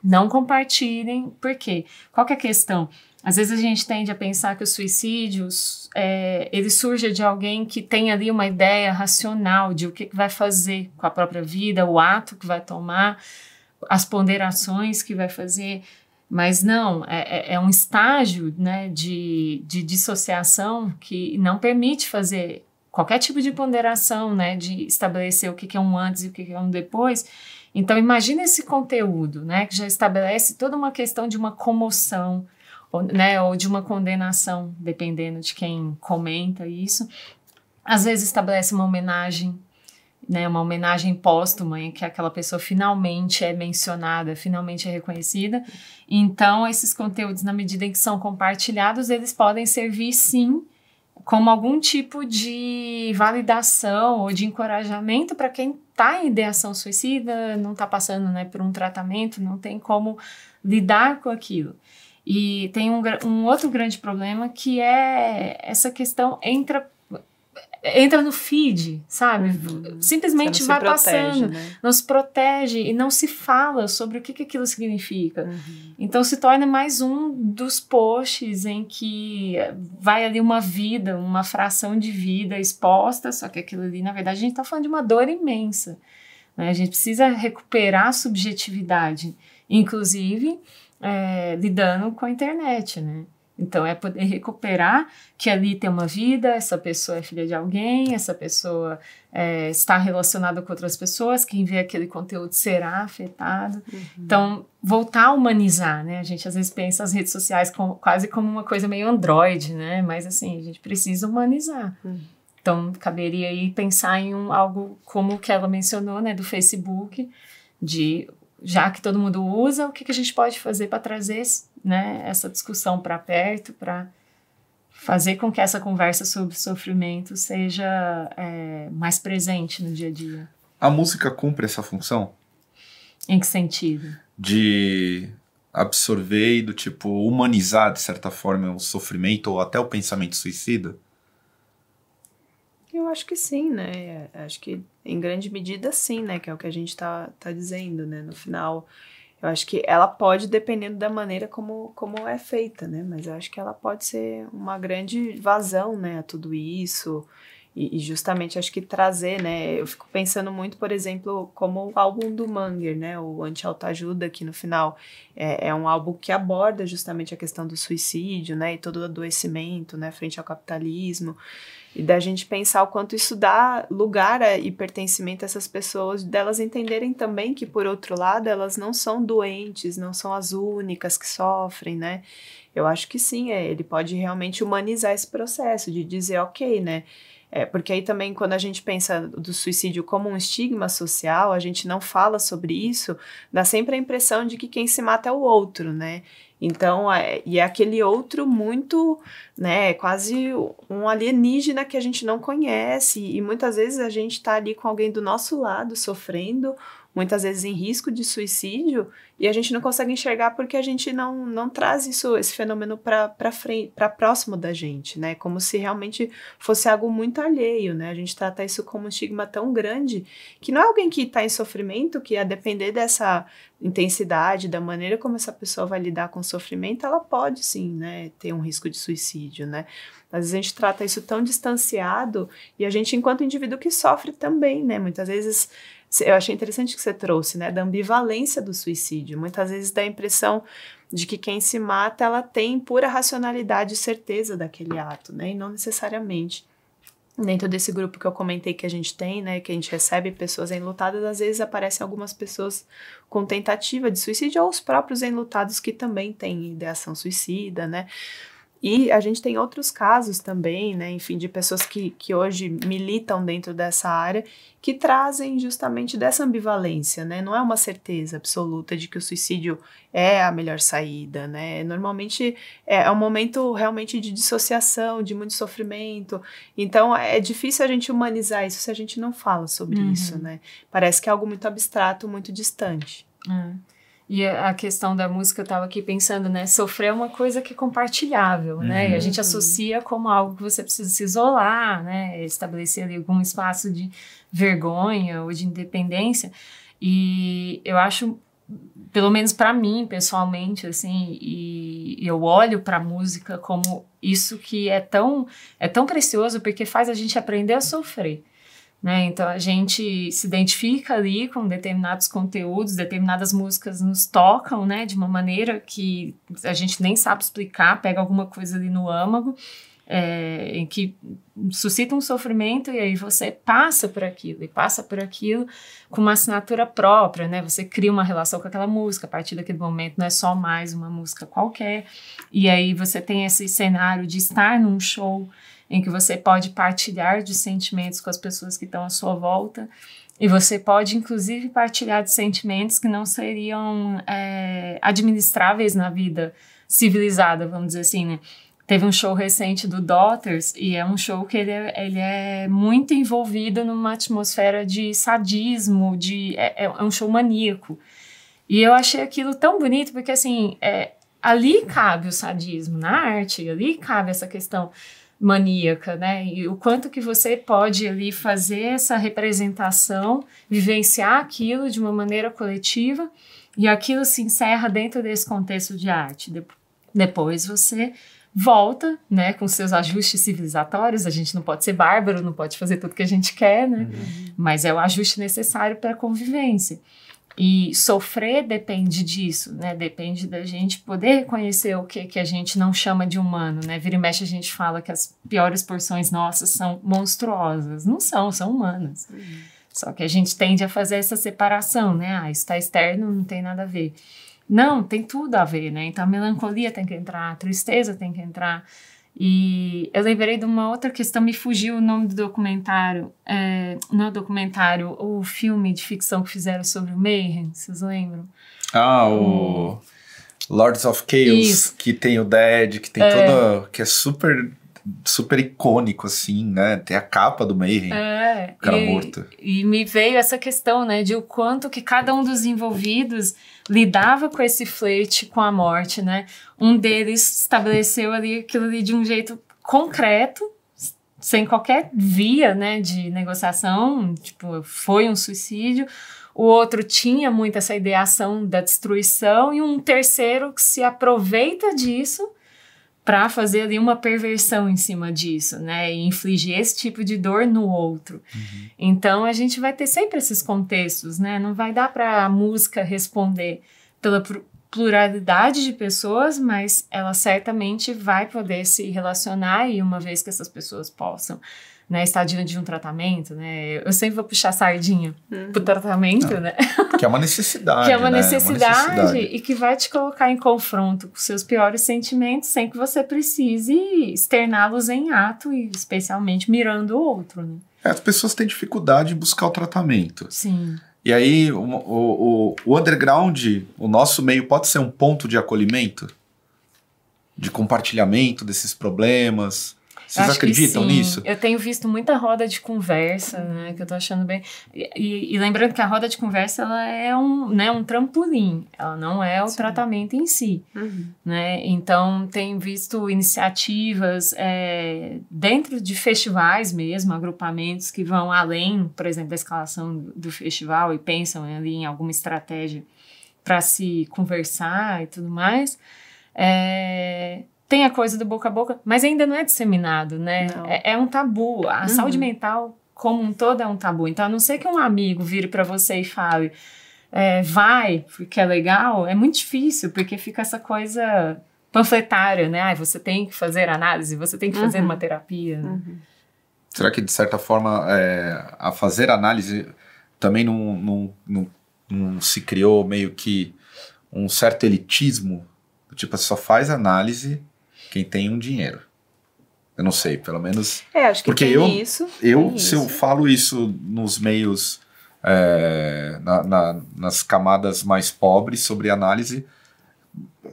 não compartilhem. Por quê? Qual que é a questão? Às vezes a gente tende a pensar que os suicídios, é, ele surge de alguém que tem ali uma ideia racional de o que, que vai fazer com a própria vida, o ato que vai tomar, as ponderações que vai fazer. Mas não, é, é, é um estágio né, de, de dissociação que não permite fazer qualquer tipo de ponderação, né, de estabelecer o que é um antes e o que é um depois. Então, imagine esse conteúdo, né, que já estabelece toda uma questão de uma comoção, ou, né, ou de uma condenação, dependendo de quem comenta isso. Às vezes estabelece uma homenagem né, uma homenagem póstuma em que aquela pessoa finalmente é mencionada, finalmente é reconhecida. Então, esses conteúdos, na medida em que são compartilhados, eles podem servir sim como algum tipo de validação ou de encorajamento para quem está em ideação suicida, não está passando né, por um tratamento, não tem como lidar com aquilo. E tem um, um outro grande problema que é essa questão entra entra no feed, sabe? Uhum. Simplesmente vai protege, passando, né? não se protege e não se fala sobre o que, que aquilo significa. Uhum. Então se torna mais um dos posts em que vai ali uma vida, uma fração de vida exposta, só que aquilo ali, na verdade, a gente está falando de uma dor imensa. Né? A gente precisa recuperar a subjetividade, inclusive é, lidando com a internet, né? Então, é poder recuperar que ali tem uma vida, essa pessoa é filha de alguém, essa pessoa é, está relacionada com outras pessoas, quem vê aquele conteúdo será afetado. Uhum. Então, voltar a humanizar, né? A gente às vezes pensa as redes sociais como, quase como uma coisa meio androide, né? Mas, assim, a gente precisa humanizar. Uhum. Então, caberia aí pensar em um, algo como o que ela mencionou, né? Do Facebook, de já que todo mundo usa, o que, que a gente pode fazer para trazer né, essa discussão para perto, para fazer com que essa conversa sobre sofrimento seja é, mais presente no dia a dia. A música cumpre essa função? Em que sentido? De absorver e do tipo humanizar de certa forma o sofrimento ou até o pensamento suicida? Eu acho que sim, né? Acho que em grande medida sim, né? Que é o que a gente está tá dizendo, né? No final, eu acho que ela pode, dependendo da maneira como, como é feita, né? Mas eu acho que ela pode ser uma grande vazão, né? A tudo isso. E, e, justamente acho que trazer, né? Eu fico pensando muito, por exemplo, como o álbum do Manger, né? O Anti-Autoajuda, que no final é, é, um álbum que aborda justamente a questão do suicídio, né? E todo o adoecimento, né? Frente ao capitalismo e da gente pensar o quanto isso dá lugar a, e pertencimento a essas pessoas, delas entenderem também que, por outro lado, elas não são doentes, não são as únicas que sofrem, né? Eu acho que sim, é, ele pode realmente humanizar esse processo, de dizer, ok, né? É, porque aí também, quando a gente pensa do suicídio como um estigma social, a gente não fala sobre isso, dá sempre a impressão de que quem se mata é o outro, né? Então, é, e é aquele outro muito, né, quase um alienígena que a gente não conhece, e muitas vezes a gente está ali com alguém do nosso lado sofrendo, muitas vezes em risco de suicídio, e a gente não consegue enxergar porque a gente não, não traz isso, esse fenômeno para frente, para próximo da gente, né? Como se realmente fosse algo muito alheio, né? A gente trata isso como um estigma tão grande que não é alguém que está em sofrimento que a depender dessa intensidade, da maneira como essa pessoa vai lidar com o sofrimento, ela pode sim, né, ter um risco de suicídio, né? Às vezes a gente trata isso tão distanciado e a gente, enquanto indivíduo que sofre também, né? Muitas vezes eu achei interessante que você trouxe, né, da ambivalência do suicídio. Muitas vezes dá a impressão de que quem se mata, ela tem pura racionalidade e certeza daquele ato, né, e não necessariamente. Dentro desse grupo que eu comentei que a gente tem, né, que a gente recebe pessoas enlutadas, às vezes aparecem algumas pessoas com tentativa de suicídio ou os próprios enlutados que também têm ideação suicida, né, e a gente tem outros casos também, né, enfim, de pessoas que, que hoje militam dentro dessa área que trazem justamente dessa ambivalência, né? Não é uma certeza absoluta de que o suicídio é a melhor saída, né? Normalmente é, é um momento realmente de dissociação, de muito sofrimento. Então é difícil a gente humanizar isso se a gente não fala sobre uhum. isso, né? Parece que é algo muito abstrato, muito distante. Uhum. E a questão da música, eu estava aqui pensando, né? Sofrer é uma coisa que é compartilhável, uhum. né? E a gente uhum. associa como algo que você precisa se isolar, né? Estabelecer ali algum espaço de vergonha ou de independência. E eu acho, pelo menos para mim, pessoalmente, assim, e eu olho para a música como isso que é tão, é tão precioso porque faz a gente aprender a sofrer. Né? Então a gente se identifica ali com determinados conteúdos, determinadas músicas nos tocam, né, de uma maneira que a gente nem sabe explicar, pega alguma coisa ali no âmago, é, em que suscita um sofrimento e aí você passa por aquilo e passa por aquilo com uma assinatura própria, né? Você cria uma relação com aquela música a partir daquele momento, não é só mais uma música qualquer. E aí você tem esse cenário de estar num show em que você pode partilhar de sentimentos com as pessoas que estão à sua volta. E você pode, inclusive, partilhar de sentimentos que não seriam é, administráveis na vida civilizada, vamos dizer assim, né? Teve um show recente do Daughters e é um show que ele é, ele é muito envolvido numa atmosfera de sadismo, de é, é um show maníaco. E eu achei aquilo tão bonito porque, assim, é, ali cabe o sadismo na arte, ali cabe essa questão maníaca, né? E o quanto que você pode ali fazer essa representação, vivenciar aquilo de uma maneira coletiva e aquilo se encerra dentro desse contexto de arte. De depois você volta, né, com seus ajustes civilizatórios. A gente não pode ser bárbaro, não pode fazer tudo que a gente quer, né? Uhum. Mas é o ajuste necessário para a convivência. E sofrer depende disso, né? Depende da gente poder reconhecer o que, que a gente não chama de humano, né? Vira e mexe a gente fala que as piores porções nossas são monstruosas. Não são, são humanas. Uhum. Só que a gente tende a fazer essa separação, né? Ah, isso tá externo, não tem nada a ver. Não, tem tudo a ver, né? Então a melancolia tem que entrar, a tristeza tem que entrar. E eu lembrei de uma outra questão, me fugiu o nome do documentário, é, não é documentário, o filme de ficção que fizeram sobre o Mayhem, vocês lembram? Ah, o. Lords of Chaos, Isso. que tem o Dead, que tem é. toda. que é super super icônico, assim, né? Tem a capa do Mayhem, é, o cara e, morto. E me veio essa questão, né, de o quanto que cada um dos envolvidos lidava com esse flerte com a morte, né? Um deles estabeleceu ali aquilo ali de um jeito concreto, sem qualquer via, né, de negociação, tipo, foi um suicídio. O outro tinha muito essa ideação da destruição e um terceiro que se aproveita disso para fazer ali uma perversão em cima disso, né? E infligir esse tipo de dor no outro. Uhum. Então a gente vai ter sempre esses contextos, né? Não vai dar para a música responder pela pluralidade de pessoas, mas ela certamente vai poder se relacionar e uma vez que essas pessoas possam né, estar diante de um tratamento, né? Eu sempre vou puxar sardinha uhum. pro tratamento, Não. né? Que é uma necessidade. que é uma, né? necessidade, uma necessidade e que vai te colocar em confronto com seus piores sentimentos sem que você precise externá-los em ato e especialmente mirando o outro, né? É, as pessoas têm dificuldade em buscar o tratamento. Sim. E aí, o, o, o underground, o nosso meio pode ser um ponto de acolhimento, de compartilhamento desses problemas, vocês acreditam nisso? Eu tenho visto muita roda de conversa, né? Que eu tô achando bem. E, e, lembrando que a roda de conversa ela é um, né, um trampolim, ela não é o sim. tratamento em si. Uhum. Né? Então, tenho visto iniciativas é, dentro de festivais mesmo, agrupamentos que vão além, por exemplo, da escalação do, do festival e pensam ali em alguma estratégia para se conversar e tudo mais. É, tem a coisa do boca a boca, mas ainda não é disseminado, né? É, é, um tabu. A uhum. saúde mental, como um todo, é um tabu. Então, a não ser que um amigo vire para você e fale, é, vai, porque é legal, é muito difícil, porque fica essa coisa panfletária, né? Ah, você tem que fazer análise, você tem que fazer uhum. uma terapia. Uhum. Será que, de certa forma, é, a fazer análise também não, não, não, não se criou meio que um certo elitismo? Tipo, só faz análise quem tem um dinheiro. Eu não sei, pelo menos. É, acho que porque tem eu, isso. Eu, tem se isso. eu falo isso nos meios, é, na, na, nas camadas mais pobres sobre análise,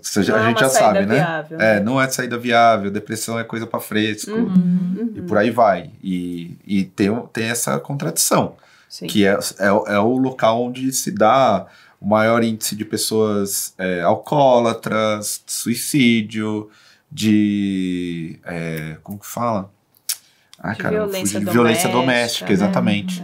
seja, a é gente já sabe, né? Viável, é, não é saída viável, depressão é coisa para fresco, uhum, uhum. e por aí vai. E, e tem, tem essa contradição, Sim. que é, é, é o local onde se dá o maior índice de pessoas é, alcoólatras, suicídio, de. É, como que fala? Ah, de cara, violência, de doméstica, violência doméstica, né? exatamente.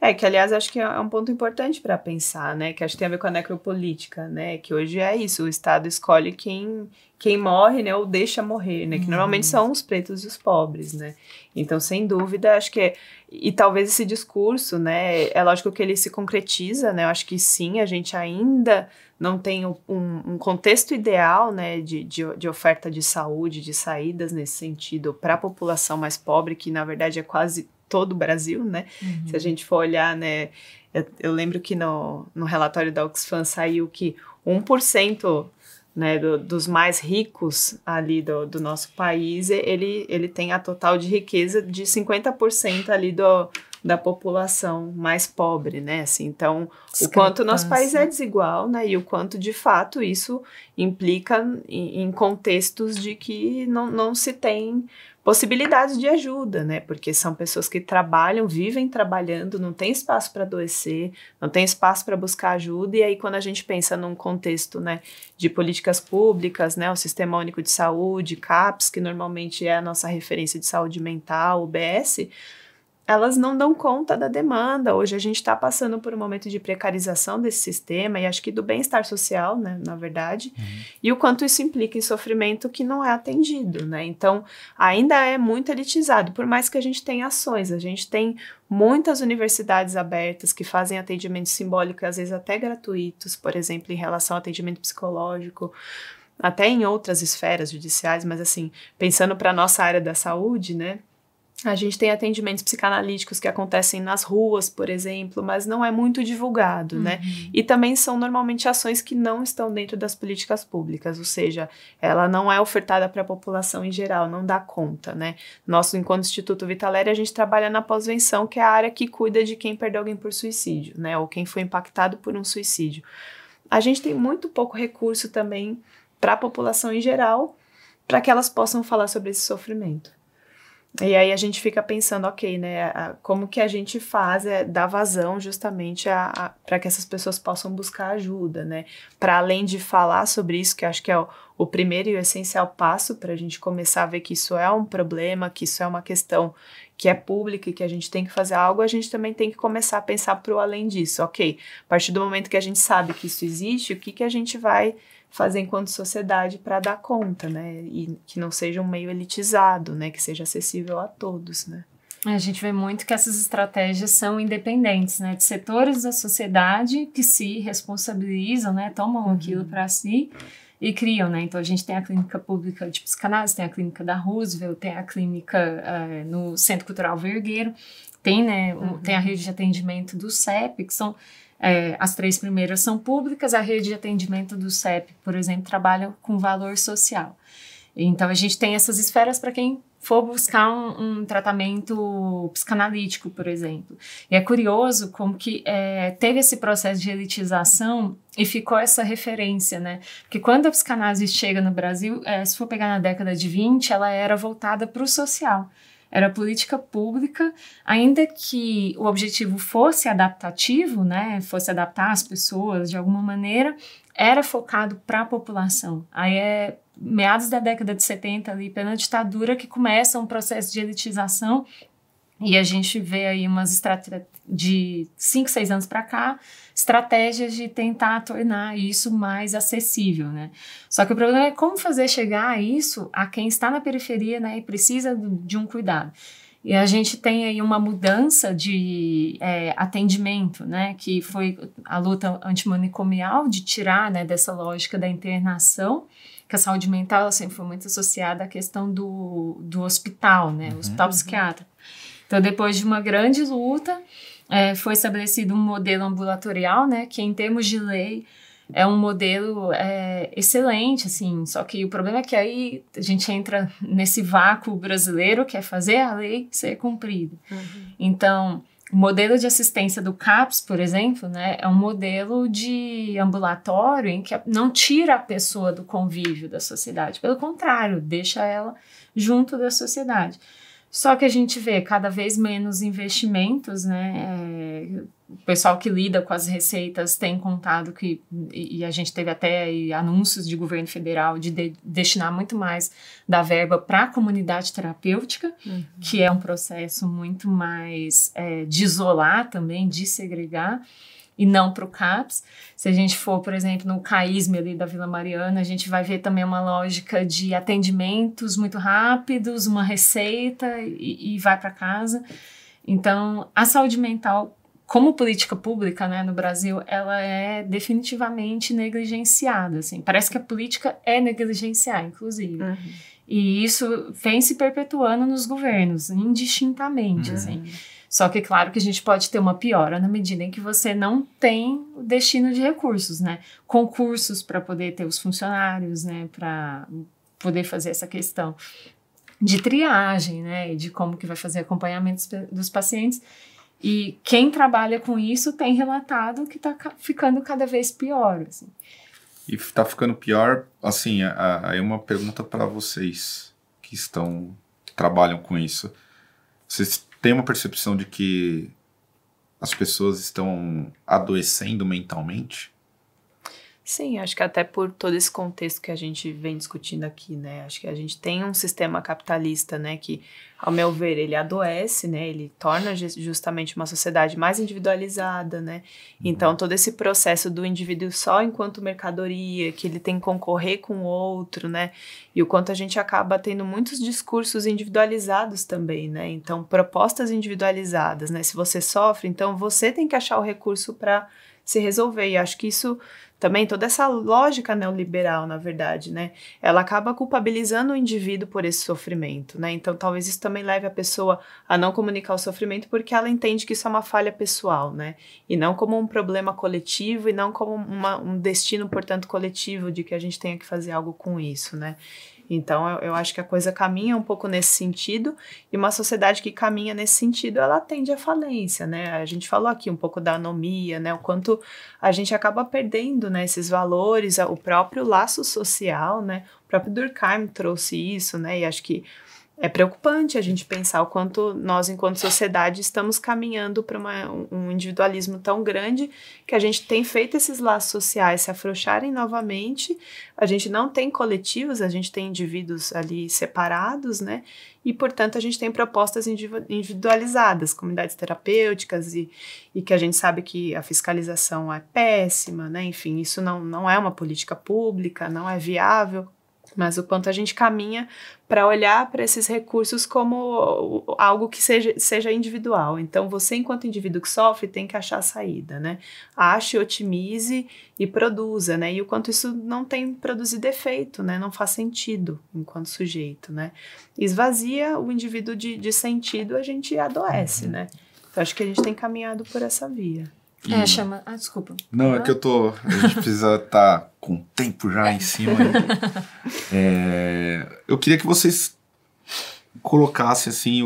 É. é. que aliás acho que é um ponto importante para pensar, né? Que acho que tem a ver com a necropolítica, né? Que hoje é isso, o Estado escolhe quem, quem morre, né? Ou deixa morrer, né? Que uhum. normalmente são os pretos e os pobres, né? Então, sem dúvida, acho que é, e talvez esse discurso, né? É lógico que ele se concretiza, né? Eu acho que sim, a gente ainda não tem um, um contexto ideal né, de, de, de, oferta de saúde, de saídas nesse sentido para a população mais pobre, que na verdade é quase todo o Brasil, né? Uhum. Se a gente for olhar, né? Eu, eu, lembro que no, no relatório da Oxfam saiu que 1% né, do, dos mais ricos ali do, do nosso país, ele, ele tem a total de riqueza de 50% ali do, da população mais pobre, né? Assim, então, o quanto nosso país é desigual, né? E o quanto, de fato, isso implica em, em contextos de que não, não se tem possibilidades de ajuda, né? Porque são pessoas que trabalham, vivem trabalhando, não tem espaço para adoecer, não tem espaço para buscar ajuda. E aí, quando a gente pensa num contexto, né, de políticas públicas, né, o Sistema Único de Saúde, CAPS, que normalmente é a nossa referência de saúde mental, o BS, elas não dão conta da demanda. Hoje a gente está passando por um momento de precarização desse sistema e acho que do bem-estar social, né, na verdade, uhum. e o quanto isso implica em sofrimento que não é atendido, né? Então, ainda é muito elitizado, por mais que a gente tenha ações, a gente tem muitas universidades abertas que fazem atendimento simbólico, às vezes até gratuitos, por exemplo, em relação ao atendimento psicológico, até em outras esferas judiciais, mas assim, pensando para a nossa área da saúde, né? A gente tem atendimentos psicanalíticos que acontecem nas ruas, por exemplo, mas não é muito divulgado, né? uhum. né? E também são normalmente ações que não estão dentro das políticas públicas, ou seja, ela não é ofertada para a população em geral, não dá conta, né? Nosso, enquanto Instituto Vitaléria, a gente trabalha na pós-venção, que é a área que cuida de quem perdeu alguém por suicídio, né? Ou quem foi impactado por um suicídio. A gente tem muito pouco recurso também para a população em geral, para que elas possam falar sobre esse sofrimento. E aí a gente fica pensando, ok, né, como que a gente faz é dar vazão justamente para que essas pessoas possam buscar ajuda, né? Para além de falar sobre isso, que acho que é o, o primeiro e o essencial passo para a gente começar a ver que isso é um problema, que isso é uma questão que é pública e que a gente tem que fazer algo, a gente também tem que começar a pensar para o além disso, ok? A partir do momento que a gente sabe que isso existe, o que, que a gente vai fazer enquanto sociedade para dar conta, né? E que não seja um meio elitizado, né? Que seja acessível a todos, né? A gente vê muito que essas estratégias são independentes, né? De setores da sociedade que se responsabilizam, né? Tomam uhum. aquilo para si e criam, né? Então a gente tem a clínica pública de psicanálise, tem a clínica da Roosevelt, tem a clínica uh, no Centro Cultural Vergueiro, tem, né? Uhum. Tem a rede de atendimento do CEP, que são é, as três primeiras são públicas, a rede de atendimento do CEP, por exemplo, trabalha com valor social. Então, a gente tem essas esferas para quem for buscar um, um, tratamento psicanalítico, por exemplo. E é curioso como que é, teve esse processo de elitização e ficou essa referência, né? Porque quando a psicanálise chega no Brasil, é, se for pegar na década de 20, ela era voltada para o social era política pública, ainda que o objetivo fosse adaptativo, né, fosse adaptar as pessoas de alguma maneira, era focado para a população. Aí é meados da década de 70 ali, pela ditadura, que começa um processo de elitização e a gente vê aí umas estratégias de 5, 6 anos para cá, estratégias de tentar tornar isso mais acessível, né? Só que o problema é como fazer chegar a isso a quem está na periferia, né, e precisa de um cuidado. E a gente tem aí uma mudança de é, atendimento, né, que foi a luta antimanicomial de tirar, né, dessa lógica da internação, que a saúde mental sempre foi muito associada à questão do, do hospital, né, uhum. hospital psiquiátrico. Então, depois de uma grande luta, é, foi estabelecido um modelo ambulatorial, né, que em termos de lei é um modelo é, excelente, assim, só que o problema é que aí a gente entra nesse vácuo brasileiro que é fazer a lei ser cumprida. Uhum. Então, o modelo de assistência do CAPS, por exemplo, né, é um modelo de ambulatório em que não tira a pessoa do convívio da sociedade, pelo contrário, deixa ela junto da sociedade. Só que a gente vê cada vez menos investimentos, né? É, o pessoal que lida com as receitas tem contado que, e a gente teve até anúncios de governo federal de, de destinar muito mais da verba para a comunidade terapêutica, uhum. que é um processo muito mais é, de isolar também, de segregar e não para o CAPS. Se a gente for, por exemplo, no CAISM ali da Vila Mariana, a gente vai ver também uma lógica de atendimentos muito rápidos, uma receita e, e vai para casa. Então, a saúde mental, como política pública né, no Brasil, ela é definitivamente negligenciada. Assim. Parece que a política é negligenciar, inclusive. Uhum. E isso vem se perpetuando nos governos, indistintamente. Uhum. Assim. Só que, claro, que a gente pode ter uma piora na medida em que você não tem o destino de recursos, né? Concursos para poder ter os funcionários, né? Para poder fazer essa questão de triagem, né? E de como que vai fazer acompanhamento dos pacientes. E quem trabalha com isso tem relatado que está ficando cada vez pior. Assim. E está ficando pior, assim, aí uma pergunta para vocês que estão, que trabalham com isso. Vocês tem uma percepção de que as pessoas estão adoecendo mentalmente? Sim, acho que até por todo esse contexto que a gente vem discutindo aqui, né? Acho que a gente tem um sistema capitalista, né, que, ao meu ver, ele adoece, né? Ele torna justamente uma sociedade mais individualizada, né? Uhum. Então, todo esse processo do indivíduo só enquanto mercadoria, que ele tem que concorrer com o outro, né? E o quanto a gente acaba tendo muitos discursos individualizados também, né? Então, propostas individualizadas, né? Se você sofre, então você tem que achar o recurso para se resolver. E acho que isso também toda essa lógica neoliberal, na verdade, né? Ela acaba culpabilizando o indivíduo por esse sofrimento, né? Então, talvez isso também leve a pessoa a não comunicar o sofrimento porque ela entende que isso é uma falha pessoal, né? E não como um problema coletivo e não como uma, um destino, portanto, coletivo de que a gente tenha que fazer algo com isso, né? Então, eu, eu, acho que a coisa caminha um pouco nesse sentido, e uma sociedade que caminha nesse sentido, ela tende à falência, né? A gente falou aqui um pouco da anomia, né? O quanto a gente acaba perdendo, né, esses valores, o próprio laço social, né? O próprio Durkheim trouxe isso, né? E acho que é preocupante a gente pensar o quanto nós, enquanto sociedade, estamos caminhando para um individualismo tão grande que a gente tem feito esses laços sociais se afrouxarem novamente. A gente não tem coletivos, a gente tem indivíduos ali separados, né? E, portanto, a gente tem propostas individualizadas, comunidades terapêuticas, e, e que a gente sabe que a fiscalização é péssima, né? Enfim, isso não, não é uma política pública, não é viável mas o quanto a gente caminha para olhar para esses recursos como algo que seja, seja individual. Então, você, enquanto indivíduo que sofre, tem que achar a saída, né? Ache, otimize e produza, né? E o quanto isso não tem produzido efeito, né? Não faz sentido enquanto sujeito, né? Esvazia o indivíduo de, de sentido, a gente adoece, uhum. né? Então, acho que a gente tem caminhado por essa via. É, chama. Ah, desculpa. Não, é que eu tô. A gente precisa estar tá com o tempo já em cima. é, eu queria que vocês colocassem, assim,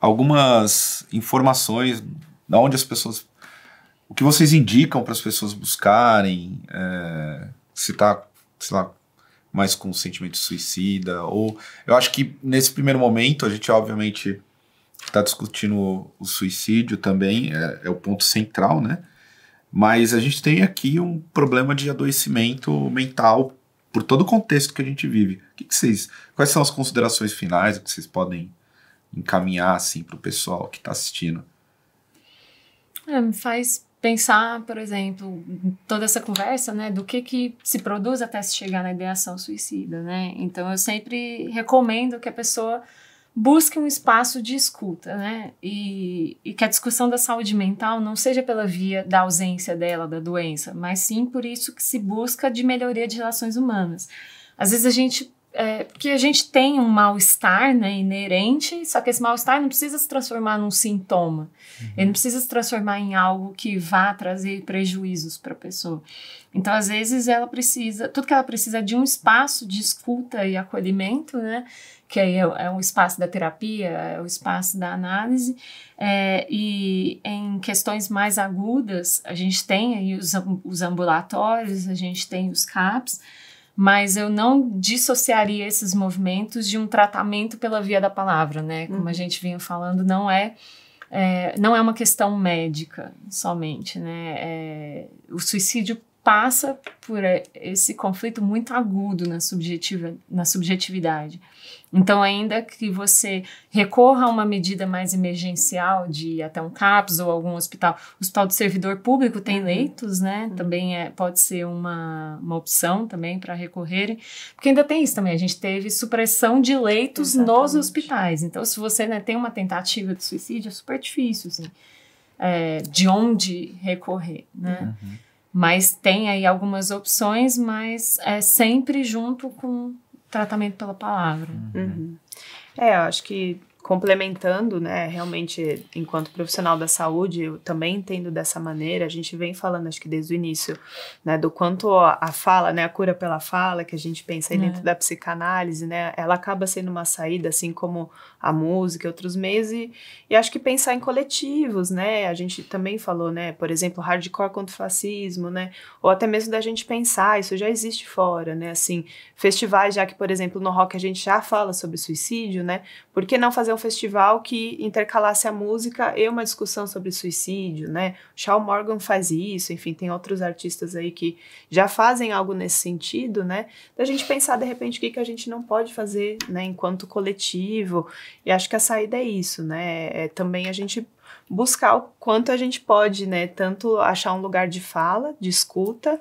algumas informações da onde as pessoas. O que vocês indicam para as pessoas buscarem, é, se tá, sei lá, mais com sentimento suicida, ou. Eu acho que nesse primeiro momento, a gente, obviamente está discutindo o suicídio também, é, é, o ponto central, né? Mas a gente tem aqui um problema de adoecimento mental por todo o contexto que a gente vive. O que, que vocês, quais são as considerações finais que vocês podem encaminhar assim para o pessoal que está assistindo? É, me faz pensar, por exemplo, toda essa conversa, né, do que que se produz até se chegar na ideação suicida, né? Então eu sempre recomendo que a pessoa busque um espaço de escuta, né? E, e, que a discussão da saúde mental não seja pela via da ausência dela, da doença, mas sim por isso que se busca de melhoria de relações humanas. Às vezes a gente. É, porque a gente tem um mal-estar né, inerente, só que esse mal-estar não precisa se transformar num sintoma. Uhum. Ele não precisa se transformar em algo que vá trazer prejuízos para a pessoa. Então, às vezes, ela precisa, tudo que ela precisa é de um espaço de escuta e acolhimento, né? Que aí é, é o espaço da terapia, é o espaço da análise, é, e em questões mais agudas, a gente tem aí os, os ambulatórios, a gente tem os CAPs, mas eu não dissociaria esses movimentos de um tratamento pela via da palavra, né? Como uhum. a gente vinha falando, não é, é, não é uma questão médica somente, né? É, o suicídio passa por esse conflito muito agudo na, subjetiva, na subjetividade. Então, ainda que você recorra a uma medida mais emergencial de ir até um CAPS ou algum hospital, o hospital do servidor público tem uhum. leitos, né? Uhum. Também é, pode ser uma, uma opção também para recorrerem, porque ainda tem isso também, a gente teve supressão de leitos Exatamente. nos hospitais. Então, se você né, tem uma tentativa de suicídio, é super difícil, assim, é, de onde recorrer, né? Uhum. Mas tem aí algumas opções, mas é sempre junto com tratamento pela palavra. Uhum. É, eu acho que complementando, né, realmente, enquanto profissional da saúde, eu também entendo dessa maneira, a gente vem falando, acho que desde o início, né, do quanto a fala, né, a cura pela fala, que a gente pensa aí é. dentro da psicanálise, né, ela acaba sendo uma saída, assim como a música e outros meios, e, e acho que pensar em coletivos, né, a gente também falou, né, por exemplo, hardcore contra o fascismo, né, ou até mesmo da gente pensar, isso já existe fora, né, assim, festivais, já que, por exemplo, no rock a gente já fala sobre suicídio, né, por que não fazer um festival que intercalasse a música e uma discussão sobre suicídio, né? Shawn Morgan faz isso, enfim, tem outros artistas aí que já fazem algo nesse sentido, né? Da gente pensar de repente o que, que a gente não pode fazer, né, enquanto coletivo. E acho que a saída é isso, né? É também a gente buscar o quanto a gente pode, né, tanto achar um lugar de fala, de escuta,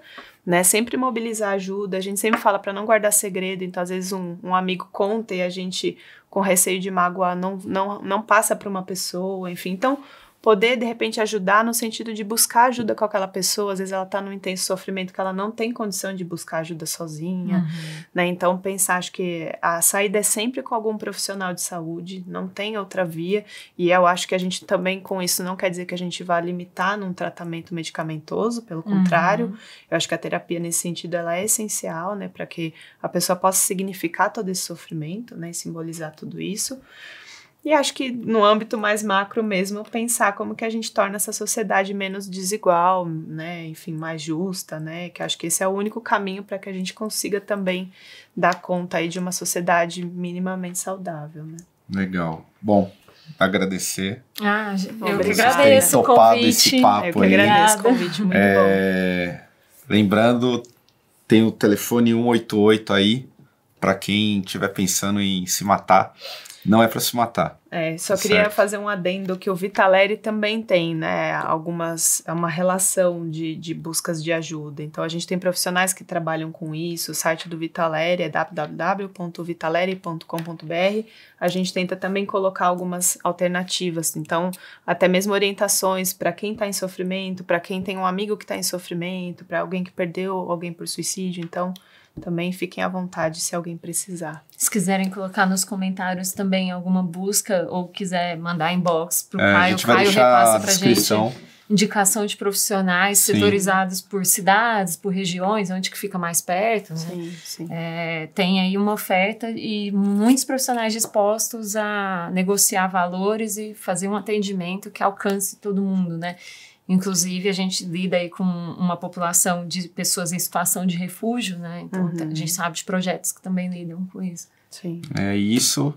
né, sempre mobilizar ajuda. A gente sempre fala para não guardar segredo, então às vezes um, um amigo conta e a gente com receio de magoar não não não passa para uma pessoa, enfim. Então, poder de repente ajudar no sentido de buscar ajuda com aquela pessoa, às vezes ela está num intenso sofrimento que ela não tem condição de buscar ajuda sozinha, uhum. né? Então pensar acho que a saída é sempre com algum profissional de saúde, não tem outra via, e eu acho que a gente também com isso não quer dizer que a gente vá limitar num tratamento medicamentoso, pelo uhum. contrário, eu acho que a terapia nesse sentido ela é essencial, né, para que a pessoa possa significar todo esse sofrimento, né, e simbolizar tudo isso. E acho que no âmbito mais macro mesmo, pensar como que a gente torna essa sociedade menos desigual, né, enfim, mais justa, né, que acho que esse é o único caminho para que a gente consiga também dar conta aí de uma sociedade minimamente saudável, né. Legal. Bom, agradecer. Ah, eu que agradeço o convite. Esse papo eu que agradeço o convite, muito é... bom. Lembrando, tem o telefone 188 aí, para quem estiver pensando em se matar. Não é para se matar. É, só queria certo. fazer um adendo que o Vitaleri também tem, né? Algumas. É uma relação de, de buscas de ajuda. Então a gente tem profissionais que trabalham com isso. O site do Vitaleri é www.vitaleri.com.br. A gente tenta também colocar algumas alternativas. Então, até mesmo orientações para quem está em sofrimento, para quem tem um amigo que está em sofrimento, para alguém que perdeu alguém por suicídio. Então, também fiquem à vontade se alguém precisar. Se quiserem colocar nos comentários também alguma busca ou quiser mandar inbox pro é, Caio, o Caio repassa pra gente indicação de profissionais sim. setorizados por cidades, por regiões, onde que fica mais perto. Né? Sim, sim. É, tem aí uma oferta e muitos profissionais dispostos a negociar valores e fazer um atendimento que alcance todo mundo, né? Inclusive, a gente lida aí com uma população de pessoas em situação de refúgio, né? Então, uhum. a gente sabe de projetos que também lidam com isso. Sim. É isso.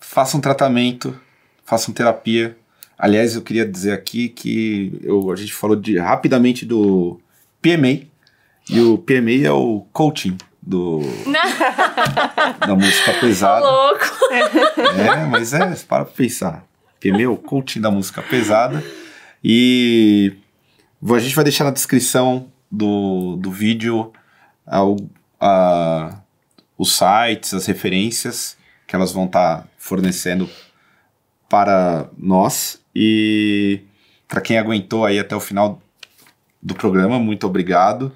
Façam um tratamento, façam terapia. Aliás, eu queria dizer aqui que eu, a gente falou de, rapidamente do PMA. E o PMA é o coaching do da música pesada. Tô louco. É, mas é, para pensar. PMA é o coaching da música pesada. E a gente vai deixar na descrição do, do vídeo ao, a, os sites, as referências que elas vão estar tá fornecendo para nós. E para quem aguentou aí até o final do programa, muito obrigado.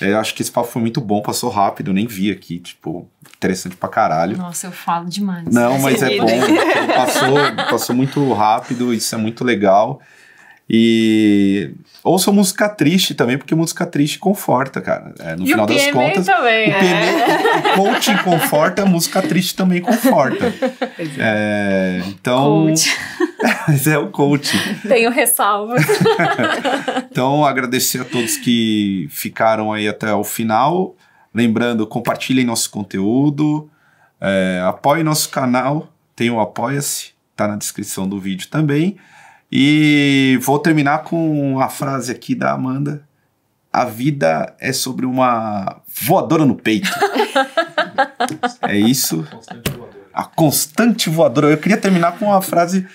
É, eu acho que esse papo foi muito bom, passou rápido, eu nem vi aqui, tipo, interessante pra caralho. Nossa, eu falo demais. Não, mas é bom, passou, passou muito rápido, isso é muito legal. E ouça música triste também, porque música triste conforta, cara. É, no e final das contas. Também, o, é. o coaching conforta, a música triste também conforta. É, então. Coach. Mas é o coaching. Tenho ressalva. então, agradecer a todos que ficaram aí até o final. Lembrando, compartilhem nosso conteúdo, é, apoiem nosso canal, tem o Apoia-se, tá na descrição do vídeo também. E vou terminar com a frase aqui da Amanda. A vida é sobre uma voadora no peito. é isso. A constante voadora. Eu queria terminar com uma frase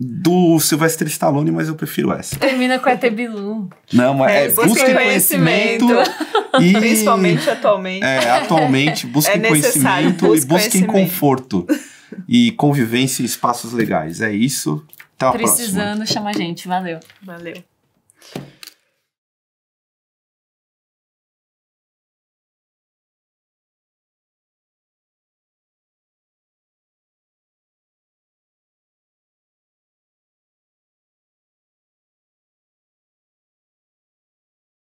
do Sylvester Stallone, mas eu prefiro essa. Termina com a Bilu. Não, mas é, é busquem conhecimento. e, Principalmente atualmente. É, atualmente, busquem é conhecimento busque e busquem conforto. E convivência em espaços legais. É isso. Até Precisando, próxima. chama a gente. Valeu. Valeu.